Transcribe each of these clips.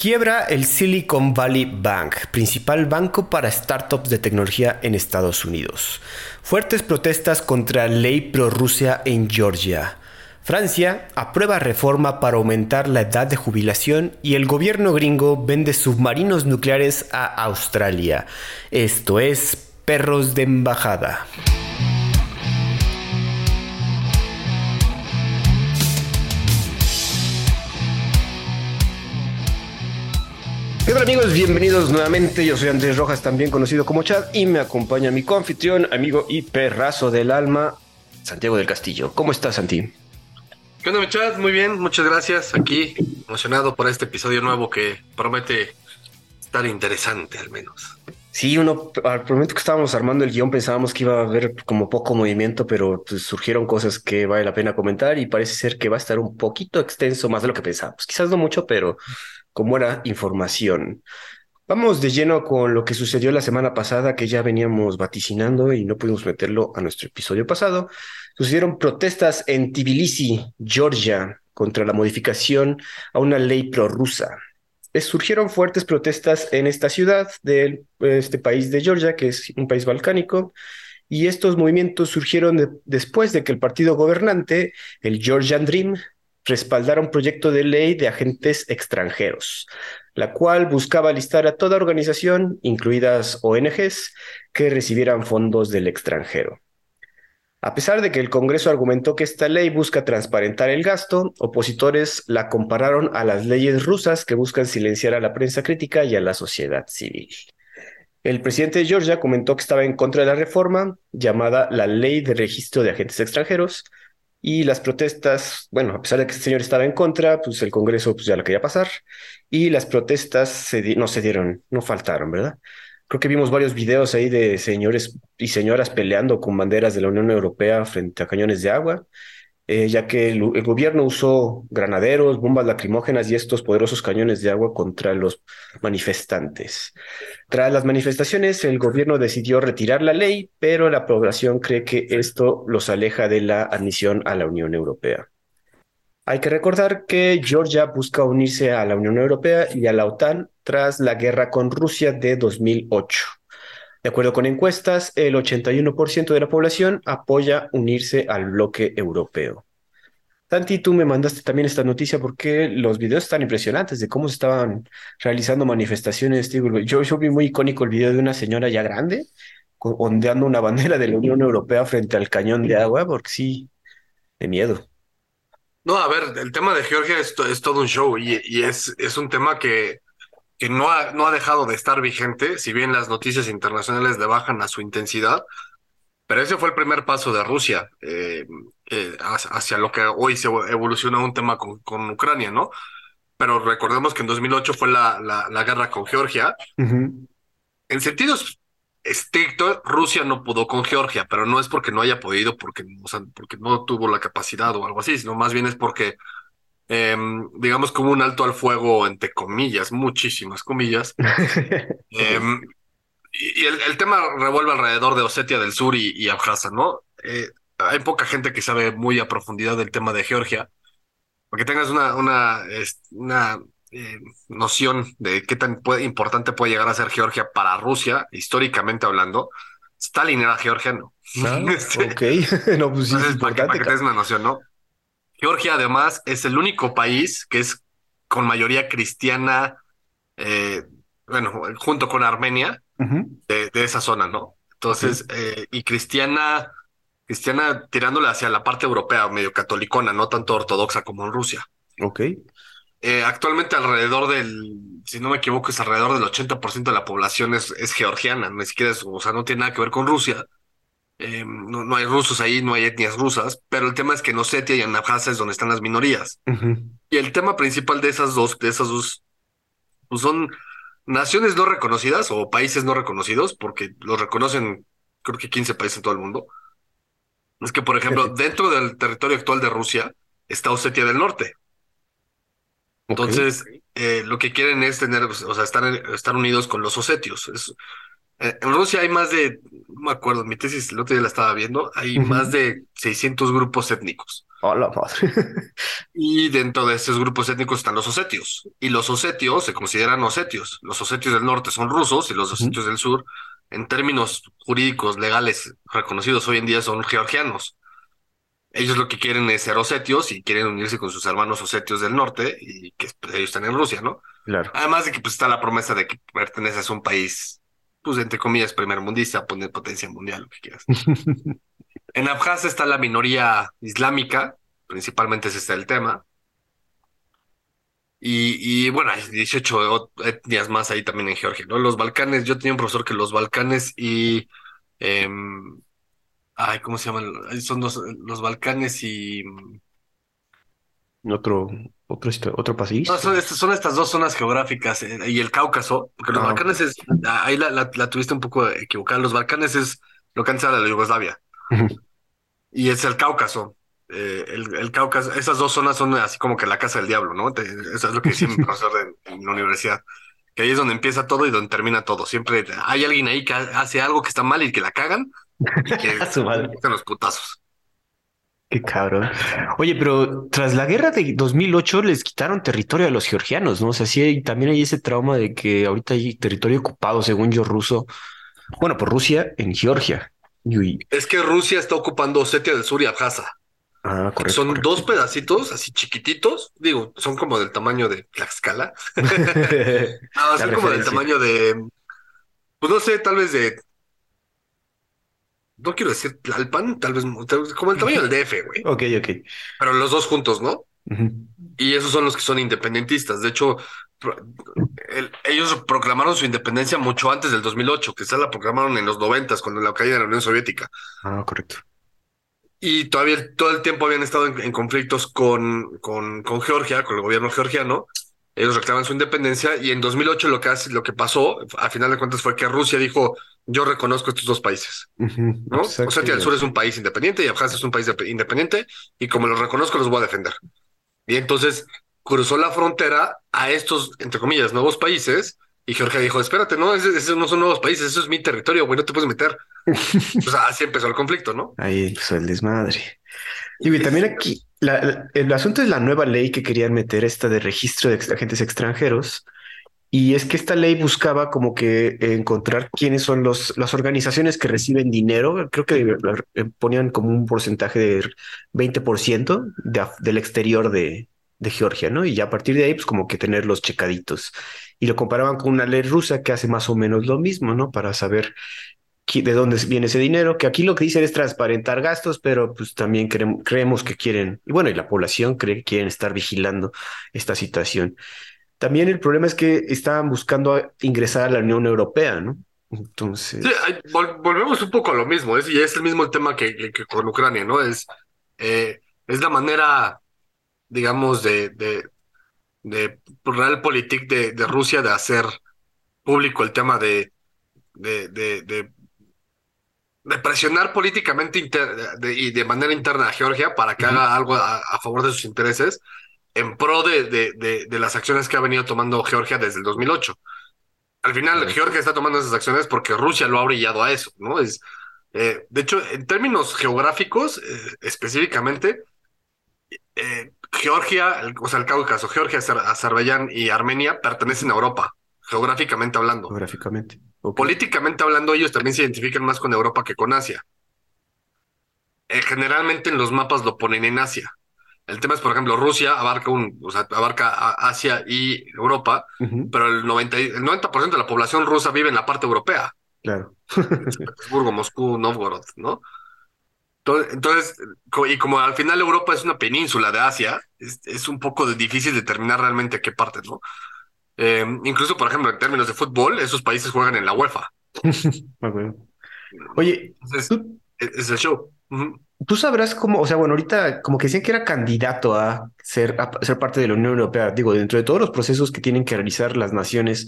Quiebra el Silicon Valley Bank, principal banco para startups de tecnología en Estados Unidos. Fuertes protestas contra ley pro-Rusia en Georgia. Francia aprueba reforma para aumentar la edad de jubilación y el gobierno gringo vende submarinos nucleares a Australia. Esto es perros de embajada. ¿Qué tal amigos? Bienvenidos nuevamente. Yo soy Andrés Rojas, también conocido como Chad, y me acompaña mi confitrión, amigo y perrazo del alma, Santiago del Castillo. ¿Cómo estás, Santi? ¿Qué onda, Chad? Muy bien, muchas gracias. Aquí, emocionado por este episodio nuevo que promete estar interesante, al menos. Sí, uno, al momento que estábamos armando el guion pensábamos que iba a haber como poco movimiento, pero pues, surgieron cosas que vale la pena comentar y parece ser que va a estar un poquito extenso, más de lo que pensábamos. Quizás no mucho, pero con buena información. Vamos de lleno con lo que sucedió la semana pasada, que ya veníamos vaticinando y no pudimos meterlo a nuestro episodio pasado. Sucedieron protestas en Tbilisi, Georgia, contra la modificación a una ley prorrusa. Surgieron fuertes protestas en esta ciudad de este país de Georgia, que es un país balcánico, y estos movimientos surgieron después de que el partido gobernante, el Georgian Dream, respaldara un proyecto de ley de agentes extranjeros, la cual buscaba listar a toda organización, incluidas ONGs, que recibieran fondos del extranjero. A pesar de que el Congreso argumentó que esta ley busca transparentar el gasto, opositores la compararon a las leyes rusas que buscan silenciar a la prensa crítica y a la sociedad civil. El presidente de Georgia comentó que estaba en contra de la reforma llamada la Ley de Registro de Agentes Extranjeros, y las protestas, bueno, a pesar de que este señor estaba en contra, pues el Congreso pues, ya lo quería pasar. Y las protestas no se dieron, no faltaron, ¿verdad? Creo que vimos varios videos ahí de señores y señoras peleando con banderas de la Unión Europea frente a cañones de agua. Eh, ya que el, gobierno usó granaderos, bombas lacrimógenas y estos poderosos cañones de agua contra los manifestantes. Tras las manifestaciones, el gobierno decidió retirar la ley, pero la población cree que esto los aleja de la admisión a la Unión Europea. Hay que recordar que Georgia busca unirse a la Unión Europea y a la OTAN tras la guerra con Rusia de 2008. De acuerdo con encuestas, el 81% de la población apoya unirse al bloque europeo. Santi, tú me mandaste también esta noticia porque los videos están impresionantes de cómo se estaban realizando manifestaciones. Yo, yo vi muy icónico el video de una señora ya grande ondeando una bandera de la Unión Europea frente al cañón de agua, porque sí, de miedo. No, a ver, el tema de Georgia es, todo un show y, es un tema que que no ha, no ha dejado de estar vigente, si bien las noticias internacionales le bajan a su intensidad, pero ese fue el primer paso de Rusia eh, eh, hacia lo que hoy se evoluciona un tema con, con, Ucrania, ¿no? Pero recordemos que en 2008 fue la, la, guerra con Georgia. En sentidos estrictos, Rusia no pudo con Georgia, pero no es porque no haya podido, porque, porque no tuvo la capacidad o algo así, sino más bien es porque Em, digamos, como un alto al fuego, entre comillas, muchísimas comillas. Em, y, el, tema revuelve alrededor de Osetia del Sur y, y Abjasia, ¿no? Eh, hay poca gente que sabe muy a profundidad del tema de Georgia. Para que tengas una, una, una eh, noción de qué tan importante puede llegar a ser Georgia para Rusia, históricamente hablando, Stalin era georgiano. Ah, ok, no, pues sí, para, que, para que tengas una noción, ¿no? Georgia además es el único país que es con mayoría cristiana, eh, bueno, junto con Armenia, de, esa zona, ¿no? Entonces, eh, y cristiana, cristiana tirándole hacia la parte europea, medio catolicona, no tanto ortodoxa como en Rusia. Ok. Eh, actualmente alrededor del, si no me equivoco, es alrededor del 80% de la población es, es georgiana, ni siquiera es, o sea, no tiene nada que ver con Rusia. Eh, no, hay rusos ahí, no hay etnias rusas, pero el tema es que en Osetia y en Abjasia es donde están las minorías. Y el tema principal de esas dos, de esas dos, pues son naciones no reconocidas o países no reconocidos, porque los reconocen creo que 15 países en todo el mundo. Es que, por ejemplo, dentro del territorio actual de Rusia está Osetia del Norte. Entonces, eh, lo que quieren es tener, o sea, estar, estar unidos con los osetios. Es, En Rusia hay más de, no me acuerdo, mi tesis el otro día la estaba viendo, hay más de 600 grupos étnicos. Oh, la madre. Y dentro de esos grupos étnicos están los osetios. Y los osetios se consideran osetios. Los osetios del norte son rusos y los osetios del sur, en términos jurídicos legales reconocidos hoy en día, son georgianos. Ellos lo que quieren es ser osetios y quieren unirse con sus hermanos osetios del norte y que pues, ellos están en Rusia, ¿no? Claro. Además de que pues está la promesa de que perteneces a un país, pues entre comillas, primermundista, poner potencia mundial, lo que quieras. En Abjasia está la minoría islámica, principalmente ese está el tema. Y, y bueno, hay 18 ot- etnias más ahí también en Georgia, ¿no? Los Balcanes, yo tenía un profesor que los Balcanes y... em, ay, ¿cómo se llaman? Son dos, los Balcanes y... Otro, otro, histo- otro país. No, son, estas, son estas dos zonas geográficas eh, y el Cáucaso, porque los Ah, Balcanes es... Ahí la, la, la tuviste un poco equivocada. Los Balcanes es lo que antes era la Yugoslavia. Y es el Cáucaso. Eh, el, el Cáucaso, esas dos zonas son así como que la casa del diablo, ¿no? Te- eso es lo que decía mi profesor de- en la universidad. Que ahí es donde empieza todo y donde termina todo. Siempre hay alguien ahí que ha- hace algo que está mal y que la cagan y que A su madre. empiezan los putazos. Qué cabrón. Oye, pero tras la guerra de 2008 les quitaron territorio a los georgianos, ¿no? O sea, sí, hay- también hay ese trauma de que ahorita hay territorio ocupado, según yo, ruso. Bueno, por Rusia en Georgia. Es que Rusia está ocupando Osetia del Sur y Abjasia. ah, correcto. son correcto. dos pedacitos así chiquititos. Digo, son como del tamaño de Tlaxcala. No, La son como del tamaño de, pues no sé, tal vez de, no quiero decir Tlalpan, tal vez, tal vez como el tamaño del DF, güey. Ok, ok. Pero los dos juntos, ¿no? Y esos son los que son independentistas. De hecho, el- ellos proclamaron su independencia mucho antes del 2008, que se la proclamaron en los 90 cuando la caída de la Unión Soviética. Ah, correcto. Y todavía todo el tiempo habían estado en, en conflictos con, con, con Georgia, con el gobierno georgiano. Ellos reclaman su independencia y en 2008 lo que, hace, lo que pasó, a final de cuentas, fue que Rusia dijo, yo reconozco estos dos países. ¿no? Exacto. Osetia del Sur es un país independiente y Abjasia es un país de- independiente y como los reconozco los voy a defender. Y entonces cruzó la frontera a estos, entre comillas, nuevos países y Georgia dijo, espérate, no, esos no son nuevos países, eso es mi territorio, güey, no te puedes meter. Pues así empezó el conflicto, ¿no? Ahí empezó el desmadre. Y también aquí, la- el asunto es la nueva ley que querían meter, esta de registro de agentes extranjeros. Y es que esta ley buscaba como que encontrar quiénes son los, las organizaciones que reciben dinero. Creo que eh, ponían como un porcentaje de 20% de af- del exterior de, de Georgia, ¿no? Y ya a partir de ahí, pues como que tenerlos checaditos. Y lo comparaban con una ley rusa que hace más o menos lo mismo, ¿no? Para saber de dónde viene ese dinero, que aquí lo que dicen es transparentar gastos, pero pues también creem- creemos que quieren, y bueno, y la población cree que quieren estar vigilando esta situación. También el problema es que estaban buscando ingresar a la Unión Europea, ¿no? Entonces, Sí, ay, vol- volvemos un poco a lo mismo, es, y es el mismo tema que, con Ucrania, ¿no? Es, eh, es la manera, digamos, de, de, de Realpolitik de, de Rusia de hacer público el tema de, de, presionar políticamente y de manera interna a Georgia para que haga algo a, a favor de sus intereses en pro de, de, de, de las acciones que ha venido tomando Georgia desde el 2008. Al final. Georgia está tomando esas acciones porque Rusia lo ha brillado a eso, ¿no? Es, eh, de hecho, en términos geográficos, eh, específicamente, eh, Georgia, el- o sea, el Cáucaso, Georgia, Azer- Azerbaiyán y Armenia pertenecen a Europa, geográficamente hablando. geográficamente. Políticamente hablando, ellos también se identifican más con Europa que con Asia. Generalmente en los mapas lo ponen en Asia. El tema es, por ejemplo, Rusia abarca un, o sea, abarca Asia y Europa, pero el 90, y- el 90% de la población rusa vive en la parte europea, claro. Petersburgo, Moscú, Novgorod, ¿no? To- Entonces, y como al final Europa es una península de Asia, es, es un poco de- difícil determinar realmente a qué parte, ¿no? Eh, incluso, por ejemplo, en términos de fútbol, esos países juegan en la UEFA. Oye, Entonces, ¿tú, es, el show. Tú sabrás cómo, o sea, bueno, ahorita como que decían que era candidato a ser, a ser parte de la Unión Europea. Digo, dentro de todos los procesos que tienen que realizar las naciones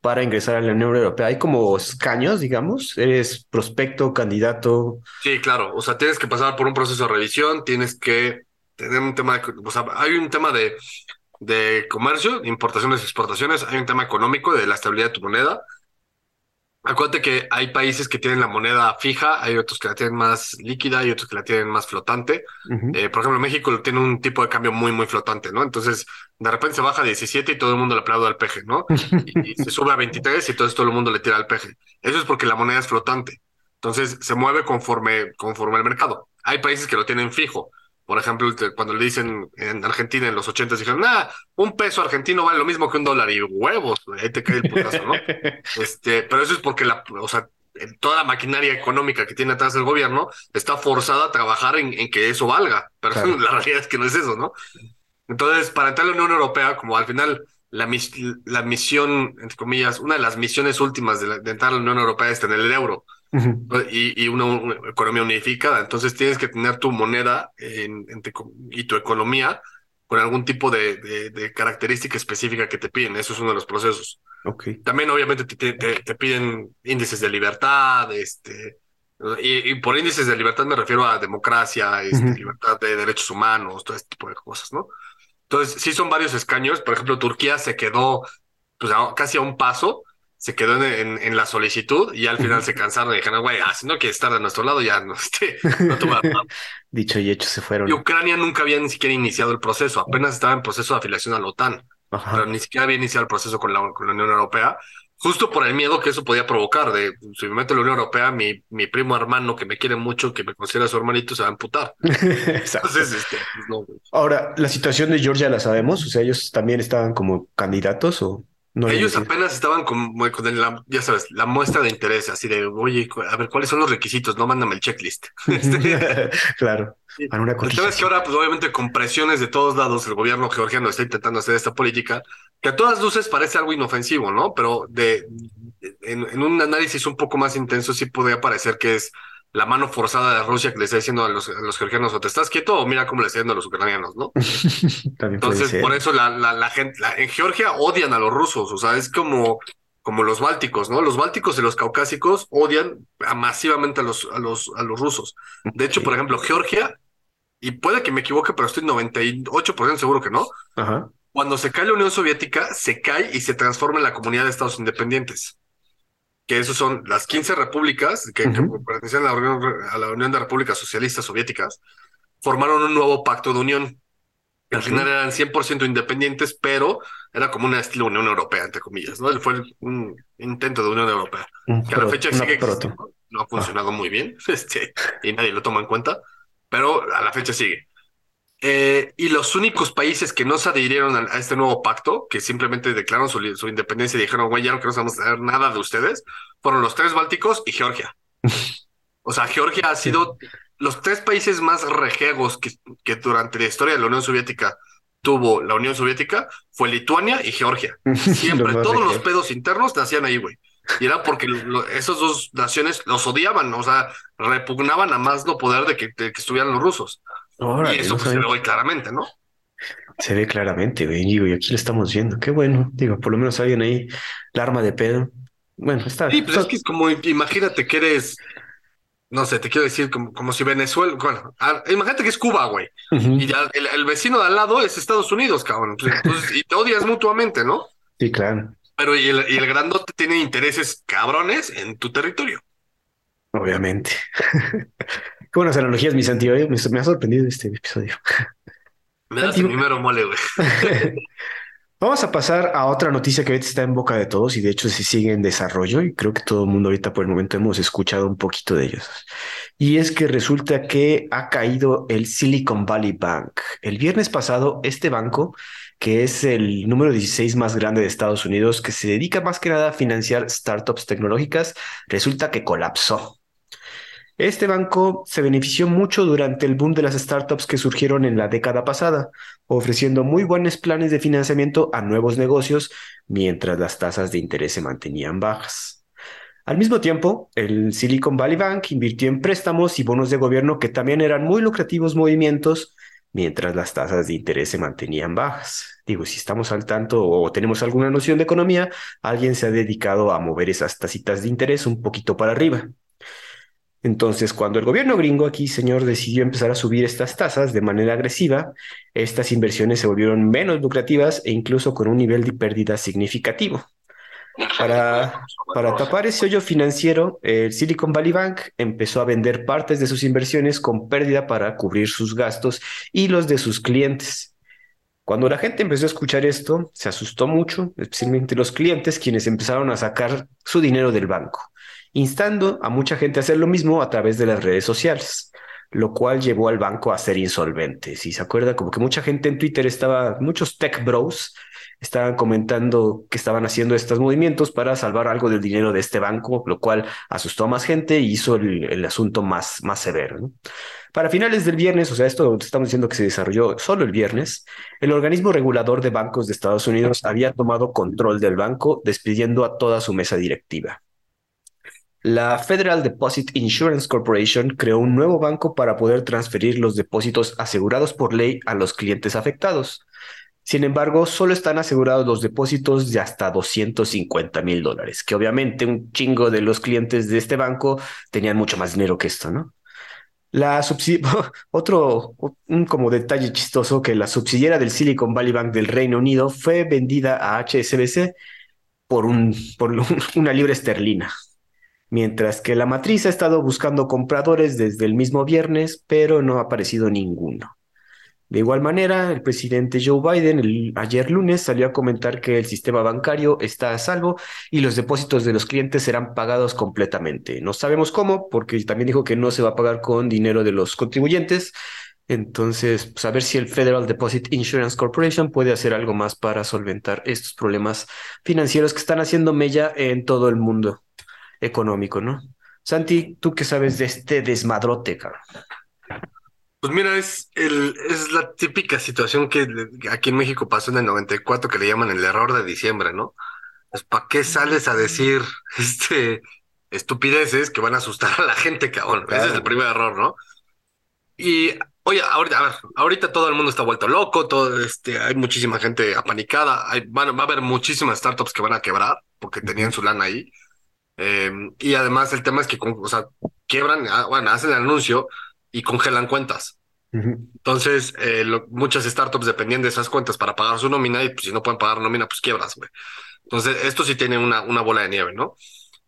para ingresar a la Unión Europea, hay como escaños, digamos. Eres prospecto, candidato. Sí, claro. O sea, tienes que pasar por un proceso de revisión, tienes que tener un tema, de, o sea, hay un tema de, de comercio, importaciones exportaciones, hay un tema económico de la estabilidad de tu moneda. Acuérdate que hay países que tienen la moneda fija, hay otros que la tienen más líquida y otros que la tienen más flotante. Eh, por ejemplo, México tiene un tipo de cambio muy, muy flotante, ¿no? Entonces, de repente se baja a 17 y todo el mundo le aplaude al peje, ¿no? Y, y se sube a 23 y entonces todo el mundo le tira al peje. Eso es porque la moneda es flotante. Entonces, se mueve conforme, conforme el mercado. Hay países que lo tienen fijo. Por ejemplo, cuando le dicen en Argentina en los 80 dijeron, nah, un peso argentino vale lo mismo que un dólar y huevos, ahí te cae el putazo, ¿no? Este, pero eso es porque la, o sea, toda la maquinaria económica que tiene atrás el gobierno está forzada a trabajar en, en que eso valga. Pero Claro. la realidad es que no es eso, ¿no? Entonces, para entrar a la Unión Europea, como al final la, mis- la misión, entre comillas, una de las misiones últimas de, la- de entrar a la Unión Europea es tener el euro Y, y una, economía unificada. Entonces tienes que tener tu moneda en- entre com- y tu economía con algún tipo de, de- de característica específica que te piden. Eso es uno de los procesos. Ok. También obviamente te, te- te piden índices de libertad, este, y, y por índices de libertad me refiero a democracia, este, Ujú. libertad de derechos humanos, todo este tipo de cosas, ¿no? Entonces, sí son varios escaños. Por ejemplo, Turquía se quedó pues, a- casi a un paso, se quedó en, en- en la solicitud y al final se cansaron y dijeron, güey, ah, si no quieres estar de nuestro lado, ya no, este, no te voy a dar". Dicho y hecho se fueron. Y Ucrania nunca había ni siquiera iniciado el proceso, apenas estaba en proceso de afiliación a la OTAN pero ni siquiera había iniciado el proceso con la, con la Unión Europea, justo por el miedo que eso podía provocar, de si me meto en la Unión Europea, mi, mi primo hermano que me quiere mucho, que me considera su hermanito, se va a amputar. Entonces, este, pues no. Ahora, la situación de Georgia la sabemos, o sea, ellos también estaban como candidatos o no Ellos apenas estaban con, la, ya sabes, la muestra de interés, así de, oye, a ver, ¿cuáles son los requisitos? No, mándame el checklist. Este, Claro, para una El tema es que ahora, pues obviamente con presiones de todos lados, el gobierno georgiano está intentando hacer esta política, que a todas luces parece algo inofensivo, ¿no? Pero de, en, en un análisis un poco más intenso sí podría parecer que es la mano forzada de Rusia que le está diciendo a los, a los georgianos, o te estás quieto o mira cómo le está diciendo a los ucranianos, ¿no? Entonces, por eso la, la, la gente, la- en Georgia odian a los rusos, o sea, es como, como los bálticos, ¿no? Los bálticos y los caucásicos odian a- masivamente a los, a los, a los rusos. De hecho, por ejemplo, Georgia, y puede que me equivoque, pero estoy 98% seguro que no, Ajá. cuando se cae la Unión Soviética, se cae y se transforma en la comunidad de estados independientes. Que esos son las 15 repúblicas que, que Ujú. pertenecían a la, Unión, a la Unión de Repúblicas Socialistas Soviéticas, formaron un nuevo pacto de unión. Que al Ok. final eran 100% independientes, pero era como una estilo Unión Europea, entre comillas, ¿no? Fue un intento de Unión Europea Un que a la fecha sigue existiendo. No ha funcionado muy bien, este, y nadie lo toma en cuenta, pero a la fecha sigue. Eh, y los únicos países que no se adhirieron a, a este nuevo pacto, que simplemente declararon su, independencia y dijeron, güey, ya no queremos saber nada de ustedes, fueron los tres bálticos y Georgia. O sea, Georgia ha sido los tres países más rejegos que, que durante la historia de la Unión Soviética tuvo la Unión Soviética, fue Lituania y Georgia. Siempre, todos los pedos internos nacían ahí, güey. Y era porque lo- esas dos naciones los odiaban, o sea, repugnaban a más no poder de que, de que estuvieran los rusos. Órale, y eso no pues, se sabía. ve hoy claramente, ¿no? Se ve claramente, güey, digo, y aquí lo estamos viendo. Qué bueno, digo, por lo menos alguien ahí, la arma de pedo. Bueno, está. Sí, pues está- es que es como, imagínate que eres, no sé, te quiero decir, como, como si Venezuela, bueno, a- imagínate que es Cuba, güey, y ya el, el vecino de al lado es Estados Unidos, cabrón. Pues, Entonces, y te odias mutuamente, ¿no? Sí, claro, Pero y el, y el grandote tiene intereses cabrones en tu territorio. obviamente. Qué buenas analogías, mi Santi. Me, me ha sorprendido este episodio. Me das el primero mole, güey. Vamos a pasar a otra noticia que ahorita está en boca de todos y de hecho se sigue en desarrollo y creo que todo el mundo ahorita por el momento hemos escuchado un poquito de ellos. Y es que resulta que ha caído el Silicon Valley Bank. El viernes pasado, este banco, que es el número 16 más grande de Estados Unidos, que se dedica más que nada a financiar startups tecnológicas, resulta que colapsó. Este banco se benefició mucho durante el boom de las startups que surgieron en la década pasada, ofreciendo muy buenos planes de financiamiento a nuevos negocios mientras las tasas de interés se mantenían bajas. Al mismo tiempo, el Silicon Valley Bank invirtió en préstamos y bonos de gobierno que también eran muy lucrativos movimientos mientras las tasas de interés se mantenían bajas. Digo, si estamos al tanto o tenemos alguna noción de economía, alguien se ha dedicado a mover esas tasitas de interés un poquito para arriba. Entonces, cuando el gobierno gringo aquí, señor, decidió empezar a subir estas tasas de manera agresiva, estas inversiones se volvieron menos lucrativas e incluso con un nivel de pérdida significativo. Para, tapar ese hoyo financiero, el Silicon Valley Bank empezó a vender partes de sus inversiones con pérdida para cubrir sus gastos y los de sus clientes. Cuando la gente empezó a escuchar esto, se asustó mucho, especialmente los clientes, quienes empezaron a sacar su dinero del banco, instando a mucha gente a hacer lo mismo a través de las redes sociales, lo cual llevó al banco a ser insolvente. Si se acuerda, como que mucha gente en Twitter estaba, muchos tech bros, estaban comentando que estaban haciendo estos movimientos para salvar algo del dinero de este banco, lo cual asustó a más gente y hizo el, asunto más, más severo. Para finales del viernes, o sea, esto estamos diciendo que se desarrolló solo el viernes, el organismo regulador de bancos de Estados Unidos había tomado control del banco, despidiendo a toda su mesa directiva. La Federal Deposit Insurance Corporation creó un nuevo banco para poder transferir los depósitos asegurados por ley a los clientes afectados. Sin embargo, solo están asegurados los depósitos de hasta 250 mil dólares, que obviamente un chingo de los clientes de este banco tenían mucho más dinero que esto, ¿no? La otro como detalle chistoso que la subsidiaria del Silicon Valley Bank del Reino Unido fue vendida a HSBC por, un, por una libra esterlina, mientras que la matriz ha estado buscando compradores desde el mismo viernes, pero no ha aparecido ninguno. De igual manera, el presidente Joe Biden el, ayer lunes salió a comentar que el sistema bancario está a salvo y los depósitos de los clientes serán pagados completamente. No sabemos cómo, porque también dijo que no se va a pagar con dinero de los contribuyentes. Entonces, pues a ver si el Federal Deposit Insurance Corporation puede hacer algo más para solventar estos problemas financieros que están haciendo mella en todo el mundo económico, ¿no? Santi, ¿tú qué sabes de este desmadrote, cabrón? Pues mira, es, el, es la típica situación que aquí en México pasó en el 94 que le llaman el error de diciembre, ¿no? Pues ¿para qué sales a decir este estupideces que van a asustar a la gente, cabrón? Ese es el primer error, ¿no? Y oye, ahorita, a ver, ahorita todo el mundo está vuelto loco, todo este, hay muchísima gente apanicada, hay, va a haber muchísimas startups que van a quebrar porque tenían su lana ahí. Eh, y además el tema es que, o sea, quiebran, ah, bueno, hacen el anuncio y congelan cuentas. Entonces, eh, muchas startups dependían de esas cuentas para pagar su nómina y pues, si no pueden pagar nómina, pues quiebras, güey. Entonces, esto sí tiene una, una bola de nieve, ¿no?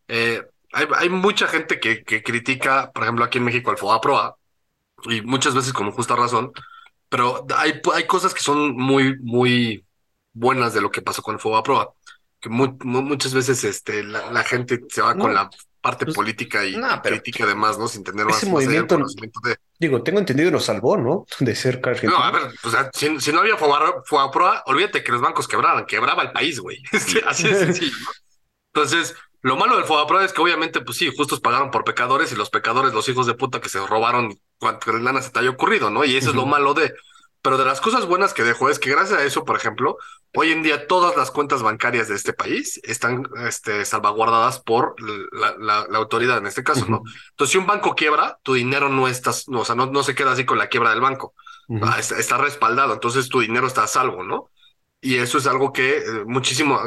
Eh, hay, hay, mucha gente que, que, critica, por ejemplo, aquí en México al FOAPROA, y muchas veces con justa razón, pero hay, hay cosas que son muy, muy buenas de lo que pasó con el FOAPROA, que muchas veces este, la, gente se va con la parte pues, política y crítica además, ¿no? Sin tener más, ese movimiento, de... Digo, tengo entendido, nos salvó, ¿no? De ser argentino. No, a ver, o sea, si, si no había FOAPROA, olvídate que los bancos quebraran, quebraba el país, güey. Así de sencillo, ¿no? Entonces, lo malo del FOAPROA es que obviamente, pues sí, justos pagaron por pecadores y los pecadores, los hijos de puta que se robaron cuanto el lana se te haya ocurrido, ¿no? Y eso es lo malo de... Pero de las cosas buenas que dejó es que gracias a eso, por ejemplo, hoy en día todas las cuentas bancarias de este país están este, salvaguardadas por la, autoridad en este caso, ¿no? Entonces, si un banco quiebra, tu dinero no está, no, o sea, no, no se queda así con la quiebra del banco. Ah, está, respaldado, entonces tu dinero está a salvo, ¿no? Y eso es algo que eh, muchísimo,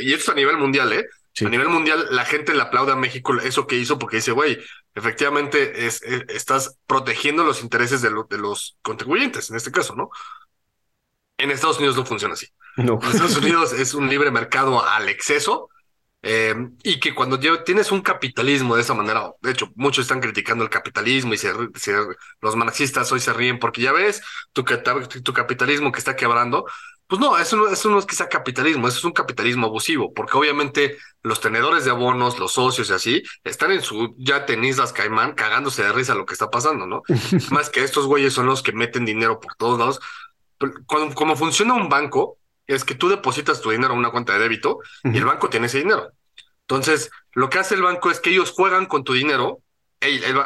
y esto a nivel mundial, ¿eh? A nivel mundial, la gente le aplaude a México eso que hizo porque dice, güey, efectivamente es, estás protegiendo los intereses de, de, los contribuyentes, en este caso, ¿no? En Estados Unidos no funciona así. No. En Estados Unidos es un libre mercado al exceso eh, y que cuando tienes un capitalismo de esa manera, de hecho, muchos están criticando el capitalismo y se, los marxistas hoy se ríen porque ya ves tu, tu capitalismo que está quebrando, pues no, eso no, eso no es que sea capitalismo, eso es un capitalismo abusivo, porque obviamente los tenedores de abonos, los socios y así, están en su ya tenislas caimán cagándose de risa lo que está pasando, ¿no? Más que estos güeyes son los que meten dinero por todos lados. Cuando, como funciona un banco, es que tú depositas tu dinero a una cuenta de débito y el banco tiene ese dinero. Entonces, lo que hace el banco es que ellos juegan con tu dinero.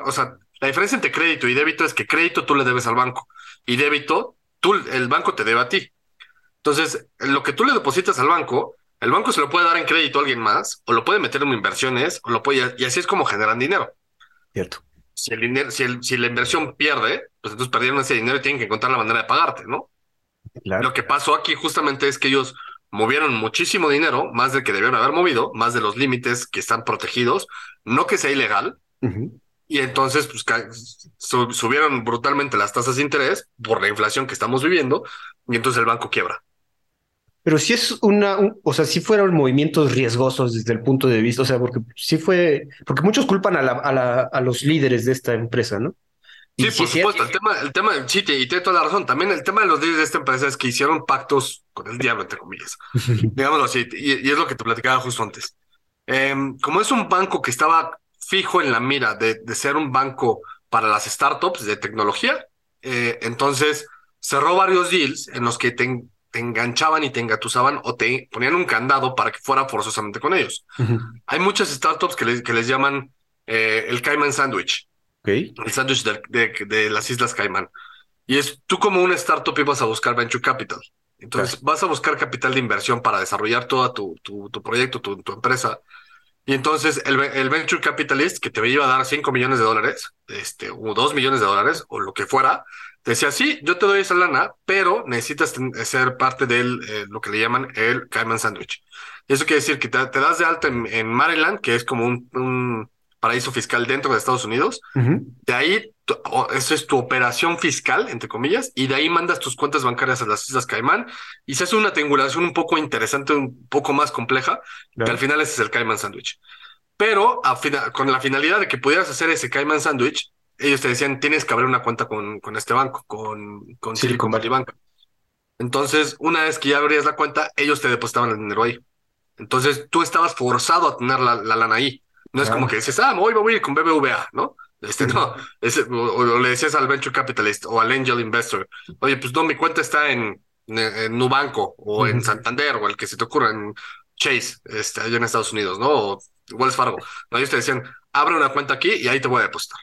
o sea, la diferencia entre crédito y débito es que crédito tú le debes al banco y débito, tú, el banco te debe a ti. Entonces, lo que tú le depositas al banco, el banco se lo puede dar en crédito a alguien más, o lo puede meter en inversiones, o lo puede, y así es como generan dinero. Cierto. Si, el dinero, si, el, si la inversión pierde, pues entonces perdieron ese dinero y tienen que encontrar la manera de pagarte, ¿no? Claro. Lo que pasó aquí justamente es que ellos movieron muchísimo dinero, más del que debieron haber movido, más de los límites que están protegidos, no que sea ilegal. Y entonces, pues subieron brutalmente las tasas de interés por la inflación que estamos viviendo, y entonces el banco quiebra. Pero sí es una, o sea, sí fueron movimientos riesgosos desde el punto de vista, o sea, porque sí fue, porque muchos culpan a, la, a, la, a los líderes de esta empresa, ¿no? Sí, por supuesto, el tema, el tema, sí, y tiene toda la razón. También el tema de los líderes de esta empresa es que hicieron pactos con el diablo, entre comillas. Digámoslo así, y, es lo que te platicaba justo antes. Em, como es un banco que estaba fijo en la mira de, de ser un banco para las startups de tecnología, eh, entonces cerró varios deals en los que te, enganchaban y te engatusaban o te ponían un candado para que fuera forzosamente con ellos. Hay muchas startups que les, que les llaman eh, el Cayman Sandwich. El sándwich de, las Islas Caimán. Y es tú como una startup ibas a buscar venture capital. Entonces vas a buscar capital de inversión para desarrollar todo tu, tu, tu proyecto, tu, tu, empresa. Y entonces el, el, venture capitalist que te iba a dar 5 millones de dólares, este, o 2 millones de dólares, o lo que fuera, te decía, sí, yo te doy esa lana, pero necesitas ser parte de eh, lo que le llaman el Cayman Sandwich. Eso quiere decir que te, das de alta en, Maryland, que es como un paraíso fiscal dentro de Estados Unidos. De ahí, eso es tu operación fiscal, entre comillas, y de ahí mandas tus cuentas bancarias a las Islas Caimán y se hace una triangulación un poco interesante, un poco más compleja, que al final ese es el Cayman Sandwich. Pero con la finalidad de que pudieras hacer ese Cayman Sandwich, ellos te decían, tienes que abrir una cuenta con, con este banco, con, con Silicon Valley Bank. Entonces, una vez que ya abrías la cuenta, ellos te depositaban el dinero ahí. Entonces, tú estabas forzado a tener la lana ahí. No es como que dices, ah, hoy voy a ir con BBVA, ¿no? Este, no, o, le decías al venture capitalist o al angel investor, oye, pues no, mi cuenta está en, en, Nubanco o en Santander o el que se te ocurra en Chase, este, allá en Estados Unidos, ¿no? O Wells Fargo. ¿no? Ellos te decían, abre una cuenta aquí y ahí te voy a depositar.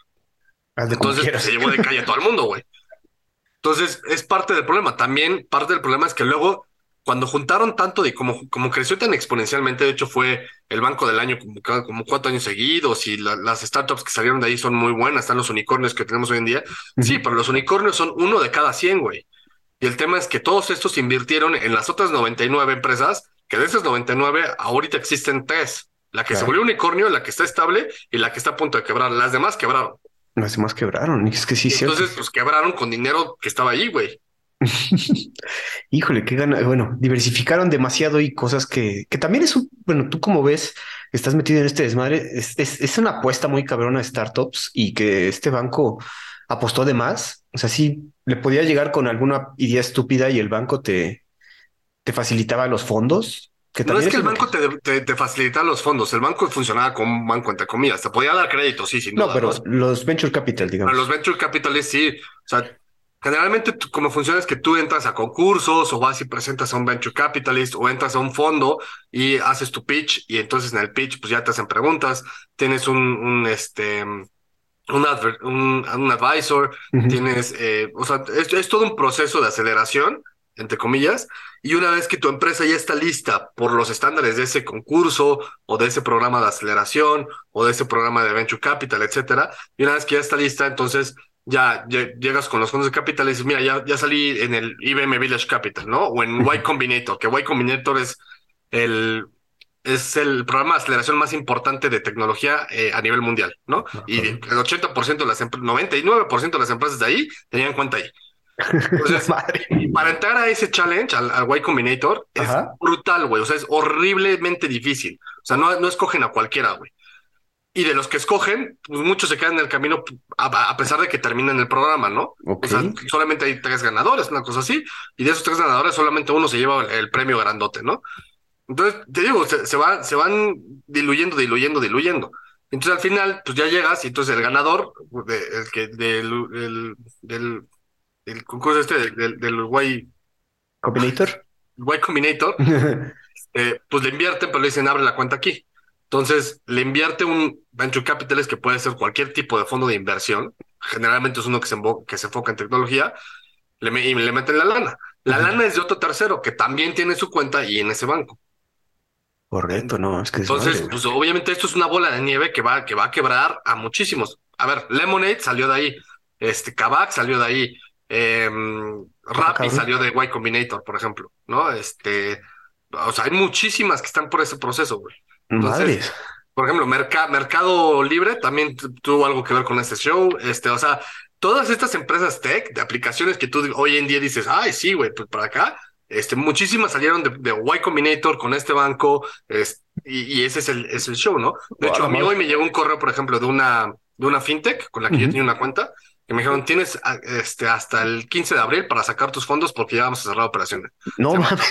Entonces se llevó de calle a todo el mundo, güey. Entonces es parte del problema. También parte del problema es que luego cuando juntaron tanto de como, como creció tan exponencialmente, de hecho fue el banco del año como, como cuatro años seguidos y las startups que salieron de ahí son muy buenas, están los unicornios que tenemos hoy en día. Sí, pero los unicornios son uno de cada 100, güey. Y el tema es que todos estos invirtieron en las otras 99 empresas, que de esas 99 ahorita existen tres. La que se volvió unicornio, la que está estable y la que está a punto de quebrar. Las demás quebraron. Las demás quebraron. Es que sí, Entonces, pues quebraron con dinero que estaba ahí, güey. Híjole, qué gana. Bueno, diversificaron demasiado y cosas que, que también es un, bueno, tú como ves, estás metido en este desmadre, es, es, una apuesta muy cabrona de startups y que este banco apostó de más. O sea, sí le podía llegar con alguna idea estúpida y el banco te, te facilitaba los fondos. Que no es que el banco te, te, facilitaba los fondos, el banco funcionaba como un banco entre comillas, te podía dar crédito, sí, sin duda. No, pero los venture capital, digamos. los venture capitalists sí, o sea, Generalmente, como funciona es que tú entras a concursos o vas y presentas a un venture capitalist o entras a un fondo y haces tu pitch y entonces en el pitch pues ya te hacen preguntas, tienes un, un este, un, un, advisor, tienes, eh, o sea, es, es todo un proceso de aceleración, entre comillas, y una vez que tu empresa ya está lista por los estándares de ese concurso o de ese programa de aceleración o de ese programa de venture capital, etcétera, y una vez que ya está lista, entonces ya, llegas con los fondos de capital y dices, mira, ya, ya salí en el IBM Village Capital, ¿no? O en Y Combinator, que Y Combinator es el, es el programa de aceleración más importante de tecnología eh, a nivel mundial, ¿no? Y el 80% de las 99% de las empresas de ahí tenían cuenta ahí. Entonces, para entrar a ese challenge, al, Y Combinator, es brutal, güey. O sea, es horriblemente difícil. O sea, no, no escogen a cualquiera, güey. Y de los que escogen, pues muchos se quedan en el camino a, pesar de que terminan el programa, ¿no? O sea, solamente hay tres ganadores, una cosa así, y de esos tres ganadores solamente uno se lleva el, premio grandote, ¿no? Entonces, te digo, se, se, va, se van diluyendo, diluyendo, diluyendo. Entonces al final, pues ya llegas y entonces el ganador, el que del, del, del, concurso este, del, del Y Combinator. Y Combinator, eh, pues le invierten, pero le dicen abre la cuenta aquí. Entonces, le invierte un venture capitalist que puede ser cualquier tipo de fondo de inversión. Generalmente es uno que se, que se enfoca en tecnología le, y le meten la lana. La lana es de otro tercero que también tiene su cuenta y en ese banco. Correcto, no, es que Entonces, pues obviamente esto es una bola de nieve que va, que va a quebrar a muchísimos. A ver, Lemonade salió de ahí, este, Kavak salió de ahí, eh, Rappi salió de Y Combinator, por ejemplo, ¿no? Este, o sea, hay muchísimas que están por ese proceso, güey. Entonces, por ejemplo, Mercado Libre también tuvo algo que ver con este show. Este, o sea, todas estas empresas tech de aplicaciones que tú hoy en día dices, ay, sí, güey, pues para acá, Este, muchísimas salieron de, de Y Combinator con este banco, es, y, y, ese es el, es el show, ¿no? De hecho, a mí hoy me llegó un correo, por ejemplo, de una, de una fintech con la que uh -huh. yo tenía una cuenta, que me dijeron, tienes este, hasta el 15 de abril para sacar tus fondos porque ya vamos a cerrar operaciones. No, mames.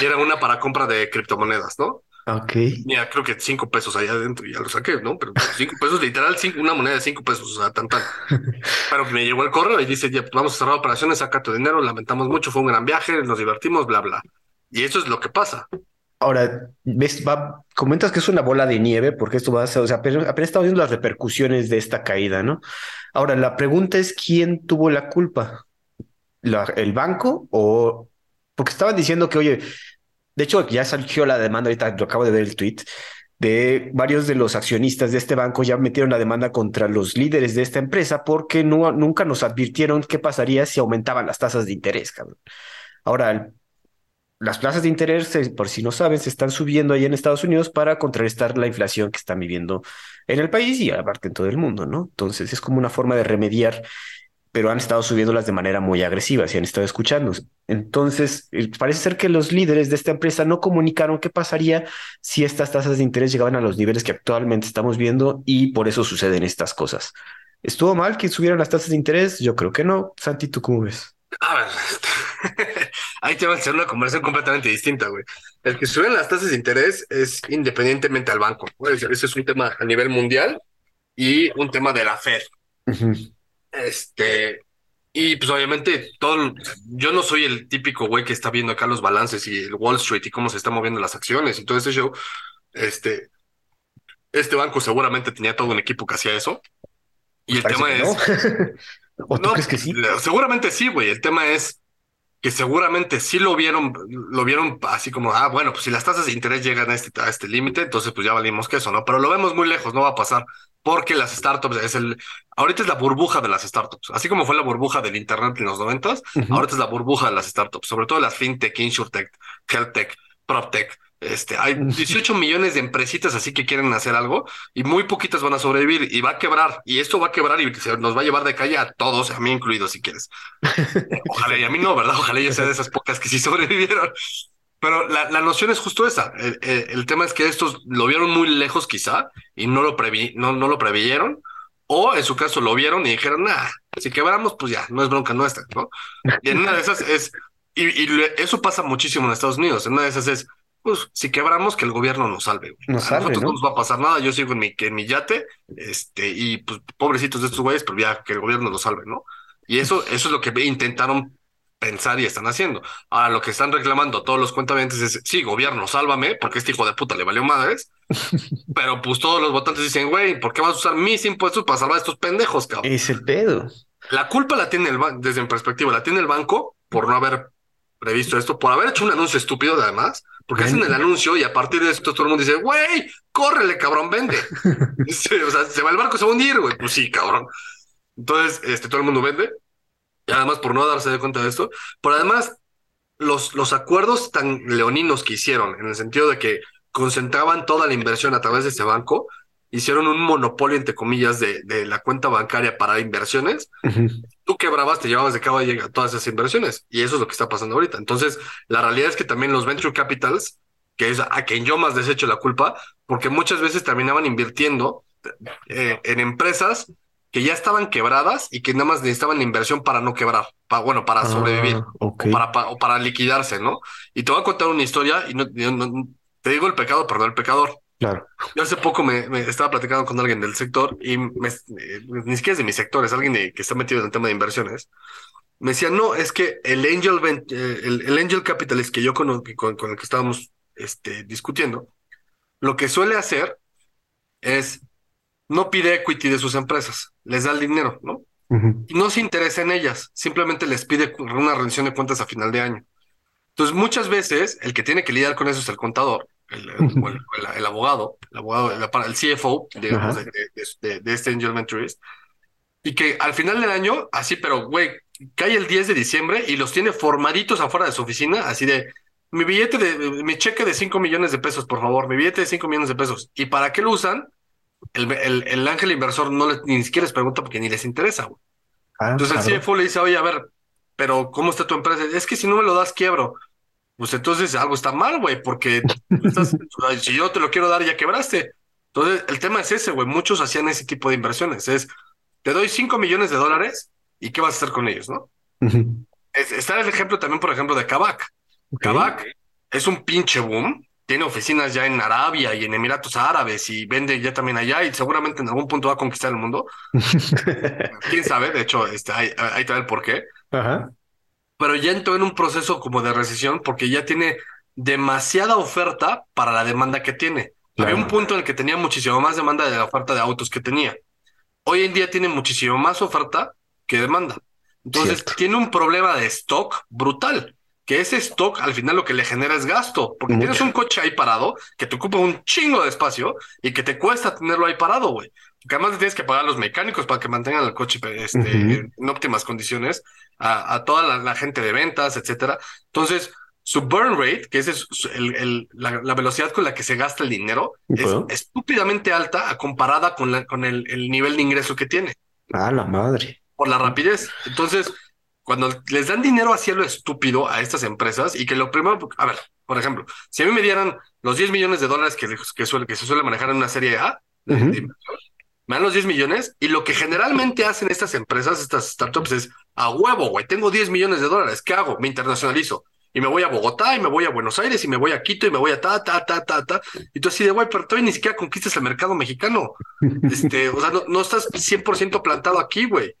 Y era una para compra de criptomonedas, ¿no? Ok. Mira, creo que cinco pesos allá adentro y ya lo saqué, ¿no? Pero cinco pesos, literal, cinco, una moneda de cinco pesos, o sea, tan, tan. Pero me llegó el correo y dice, ya, pues vamos a cerrar operaciones, saca tu dinero, lamentamos mucho, fue un gran viaje, nos divertimos, bla, bla. Y eso es lo que pasa. Ahora, ves, comentas que es una bola de nieve, porque esto va a ser, o sea, apenas, apenas estamos viendo las repercusiones de esta caída, ¿no? Ahora, la pregunta es, ¿quién tuvo la culpa? ¿La, ¿El banco o...? Porque estaban diciendo que, oye, de hecho, ya salió la demanda, ahorita lo acabo de ver el tweet, de varios de los accionistas de este banco ya metieron la demanda contra los líderes de esta empresa porque no, nunca nos advirtieron qué pasaría si aumentaban las tasas de interés, cabrón. Ahora, las tasas de interés, por si no saben, se están subiendo allá en Estados Unidos para contrarrestar la inflación que están viviendo en el país y aparte en todo el mundo, ¿no? Entonces es como una forma de remediar pero han estado subiéndolas de manera muy agresiva, si han estado escuchando. Entonces, parece ser que los líderes de esta empresa no comunicaron qué pasaría si estas tasas de interés llegaban a los niveles que actualmente estamos viendo y por eso suceden estas cosas. ¿Estuvo mal que subieran las tasas de interés? Yo creo que no. Santi, ¿tú cómo ves? A ver, ahí te va a ser una conversación completamente distinta, güey. El que suben las tasas de interés es independientemente al banco. Ese es un tema a nivel mundial y un tema de la Fed. Uh -huh. Este, y pues obviamente todo, yo no soy el típico güey que está viendo acá los balances y el Wall Street y cómo se están moviendo las acciones y todo ese show. Este, este banco seguramente tenía todo un equipo que hacía eso. Y el tema es. No. ¿O tú no, crees que sí? Seguramente sí, güey. El tema es que seguramente sí lo vieron, lo vieron así como, ah, bueno, pues si las tasas de interés llegan a este, a este límite, entonces pues ya valimos que eso, ¿no? Pero lo vemos muy lejos, no va a pasar, porque las startups es el, ahorita es la burbuja de las startups, así como fue la burbuja del internet en los noventas, uh -huh. ahorita es la burbuja de las startups, sobre todo las fintech, insurtech, healthtech, proptech, este, hay 18 millones de empresitas así que quieren hacer algo y muy poquitas van a sobrevivir y va a quebrar y esto va a quebrar y se nos va a llevar de calle a todos, a mí incluido si quieres. Ojalá y a mí no, ¿verdad? Ojalá yo sea de esas pocas que sí sobrevivieron. Pero la, la noción es justo esa. El, el, el, tema es que estos lo vieron muy lejos quizá y no lo, previ no, no lo preveyeron o en su caso lo vieron y dijeron, nah, si quebramos, pues ya, no es bronca nuestra, ¿no? Y en una de esas es, y, y eso pasa muchísimo en Estados Unidos, en una de esas es, pues si quebramos, que el gobierno nos salve. Güey. Nos salve, nosotros ¿no? no nos va a pasar nada, yo sigo en mi, en mi yate, este, y pues pobrecitos de estos güeyes, pero ya que el gobierno los salve, ¿no? Y eso, eso es lo que intentaron pensar y están haciendo. Ahora lo que están reclamando todos los cuentavientes es, sí, gobierno, sálvame, porque este hijo de puta le valió madres, pero pues todos los votantes dicen, güey, ¿por qué vas a usar mis impuestos para salvar a estos pendejos, cabrón? Es el pedo. La culpa la tiene el banco, desde mi perspectiva, la tiene el banco por no haber previsto esto, por haber hecho un anuncio estúpido además, porque hacen el anuncio y a partir de esto todo el mundo dice, güey, córrele, cabrón, vende. sí, o sea, se va el barco, se va a hundir, güey. Pues sí, cabrón. Entonces, este, todo el mundo vende. Y además, por no darse de cuenta de esto, pero además, los, los acuerdos tan leoninos que hicieron, en el sentido de que concentraban toda la inversión a través de este banco, hicieron un monopolio, entre comillas, de, de la cuenta bancaria para inversiones. Uh -huh. Tú quebrabas, te llevabas de cabo todas esas inversiones. Y eso es lo que está pasando ahorita. Entonces, la realidad es que también los venture capitals, que es a quien yo más desecho la culpa, porque muchas veces terminaban invirtiendo eh, en empresas que ya estaban quebradas y que nada más necesitaban inversión para no quebrar, para, bueno, para sobrevivir ah, okay. o, para, para, o, para, liquidarse, ¿no? Y te voy a contar una historia y no, no, te digo el pecado, perdón, el pecador. Claro. Yo hace poco me, me, estaba platicando con alguien del sector y me, eh, ni siquiera es de mi sector, es alguien de, que está metido en el tema de inversiones. Me decía, no, es que el angel, eh, el, el angel capitalist que yo con, con, con el que estábamos este, discutiendo, lo que suele hacer es no pide equity de sus empresas, les da el dinero, ¿no? Uh -huh. Y no se interesa en ellas, simplemente les pide una rendición de cuentas a final de año. Entonces, muchas veces el que tiene que lidiar con eso es el contador, el, el, el, el abogado, el abogado, el, CFO digamos, de, de, de, este Angel Mentorist, y que al final del año, así, pero güey, cae el 10 de diciembre y los tiene formaditos afuera de su oficina, así de mi billete de mi cheque de 5 millones de pesos, por favor, mi billete de 5 millones de pesos. ¿Y para qué lo usan? El, el, el ángel inversor no le, ni siquiera les pregunta porque ni les interesa. Güey. Ah, Entonces el CFO le dice, oye, a ver, pero ¿cómo está tu empresa? Es que si no me lo das, quiebro. Pues entonces algo está mal, güey, porque estás, si yo te lo quiero dar, ya quebraste. Entonces, el tema es ese, güey. Muchos hacían ese tipo de inversiones. Es, te doy 5 millones de dólares y ¿qué vas a hacer con ellos, no? está el ejemplo también, por ejemplo, de Kavak. Kavak es un pinche boom. Tiene oficinas ya en Arabia y en Emiratos Árabes y vende ya también allá y seguramente en algún punto va a conquistar el mundo. Quién sabe, de hecho, este, ahí, ahí el por qué. Pero ya entró en un proceso como de recesión porque ya tiene demasiada oferta para la demanda que tiene. Había un punto en el que tenía muchísimo más demanda de la oferta de autos que tenía. Hoy en día tiene muchísimo más oferta que demanda. Entonces tiene un problema de stock brutal, que ese stock al final lo que le genera es gasto, porque tienes un coche ahí parado que te ocupa un chingo de espacio y que te cuesta tenerlo ahí parado, güey. Porque además le tienes que pagar a los mecánicos para que mantengan el coche este, en óptimas condiciones, a, toda la, gente de ventas, etcétera. Entonces, su burn rate, que es el, la, velocidad con la que se gasta el dinero, es estúpidamente alta comparada con, la, con el, nivel de ingreso que tiene. Ah, la madre. Por la rapidez. Entonces, cuando les dan dinero así a lo estúpido a estas empresas y que lo primero, a ver, por ejemplo, si a mí me dieran los 10 millones de dólares que, que, suele, que se suele manejar en una serie A, me dan los 10 millones y lo que generalmente hacen estas empresas, estas startups es a huevo, güey, tengo 10 millones de dólares, ¿qué hago? Me internacionalizo y me voy a Bogotá y me voy a Buenos Aires y me voy a Quito y me voy a ta, ta, ta, ta, ta. Y tú así de, güey, pero todavía ni siquiera conquistas el mercado mexicano. Este, o sea, no, no estás 100% plantado aquí, güey.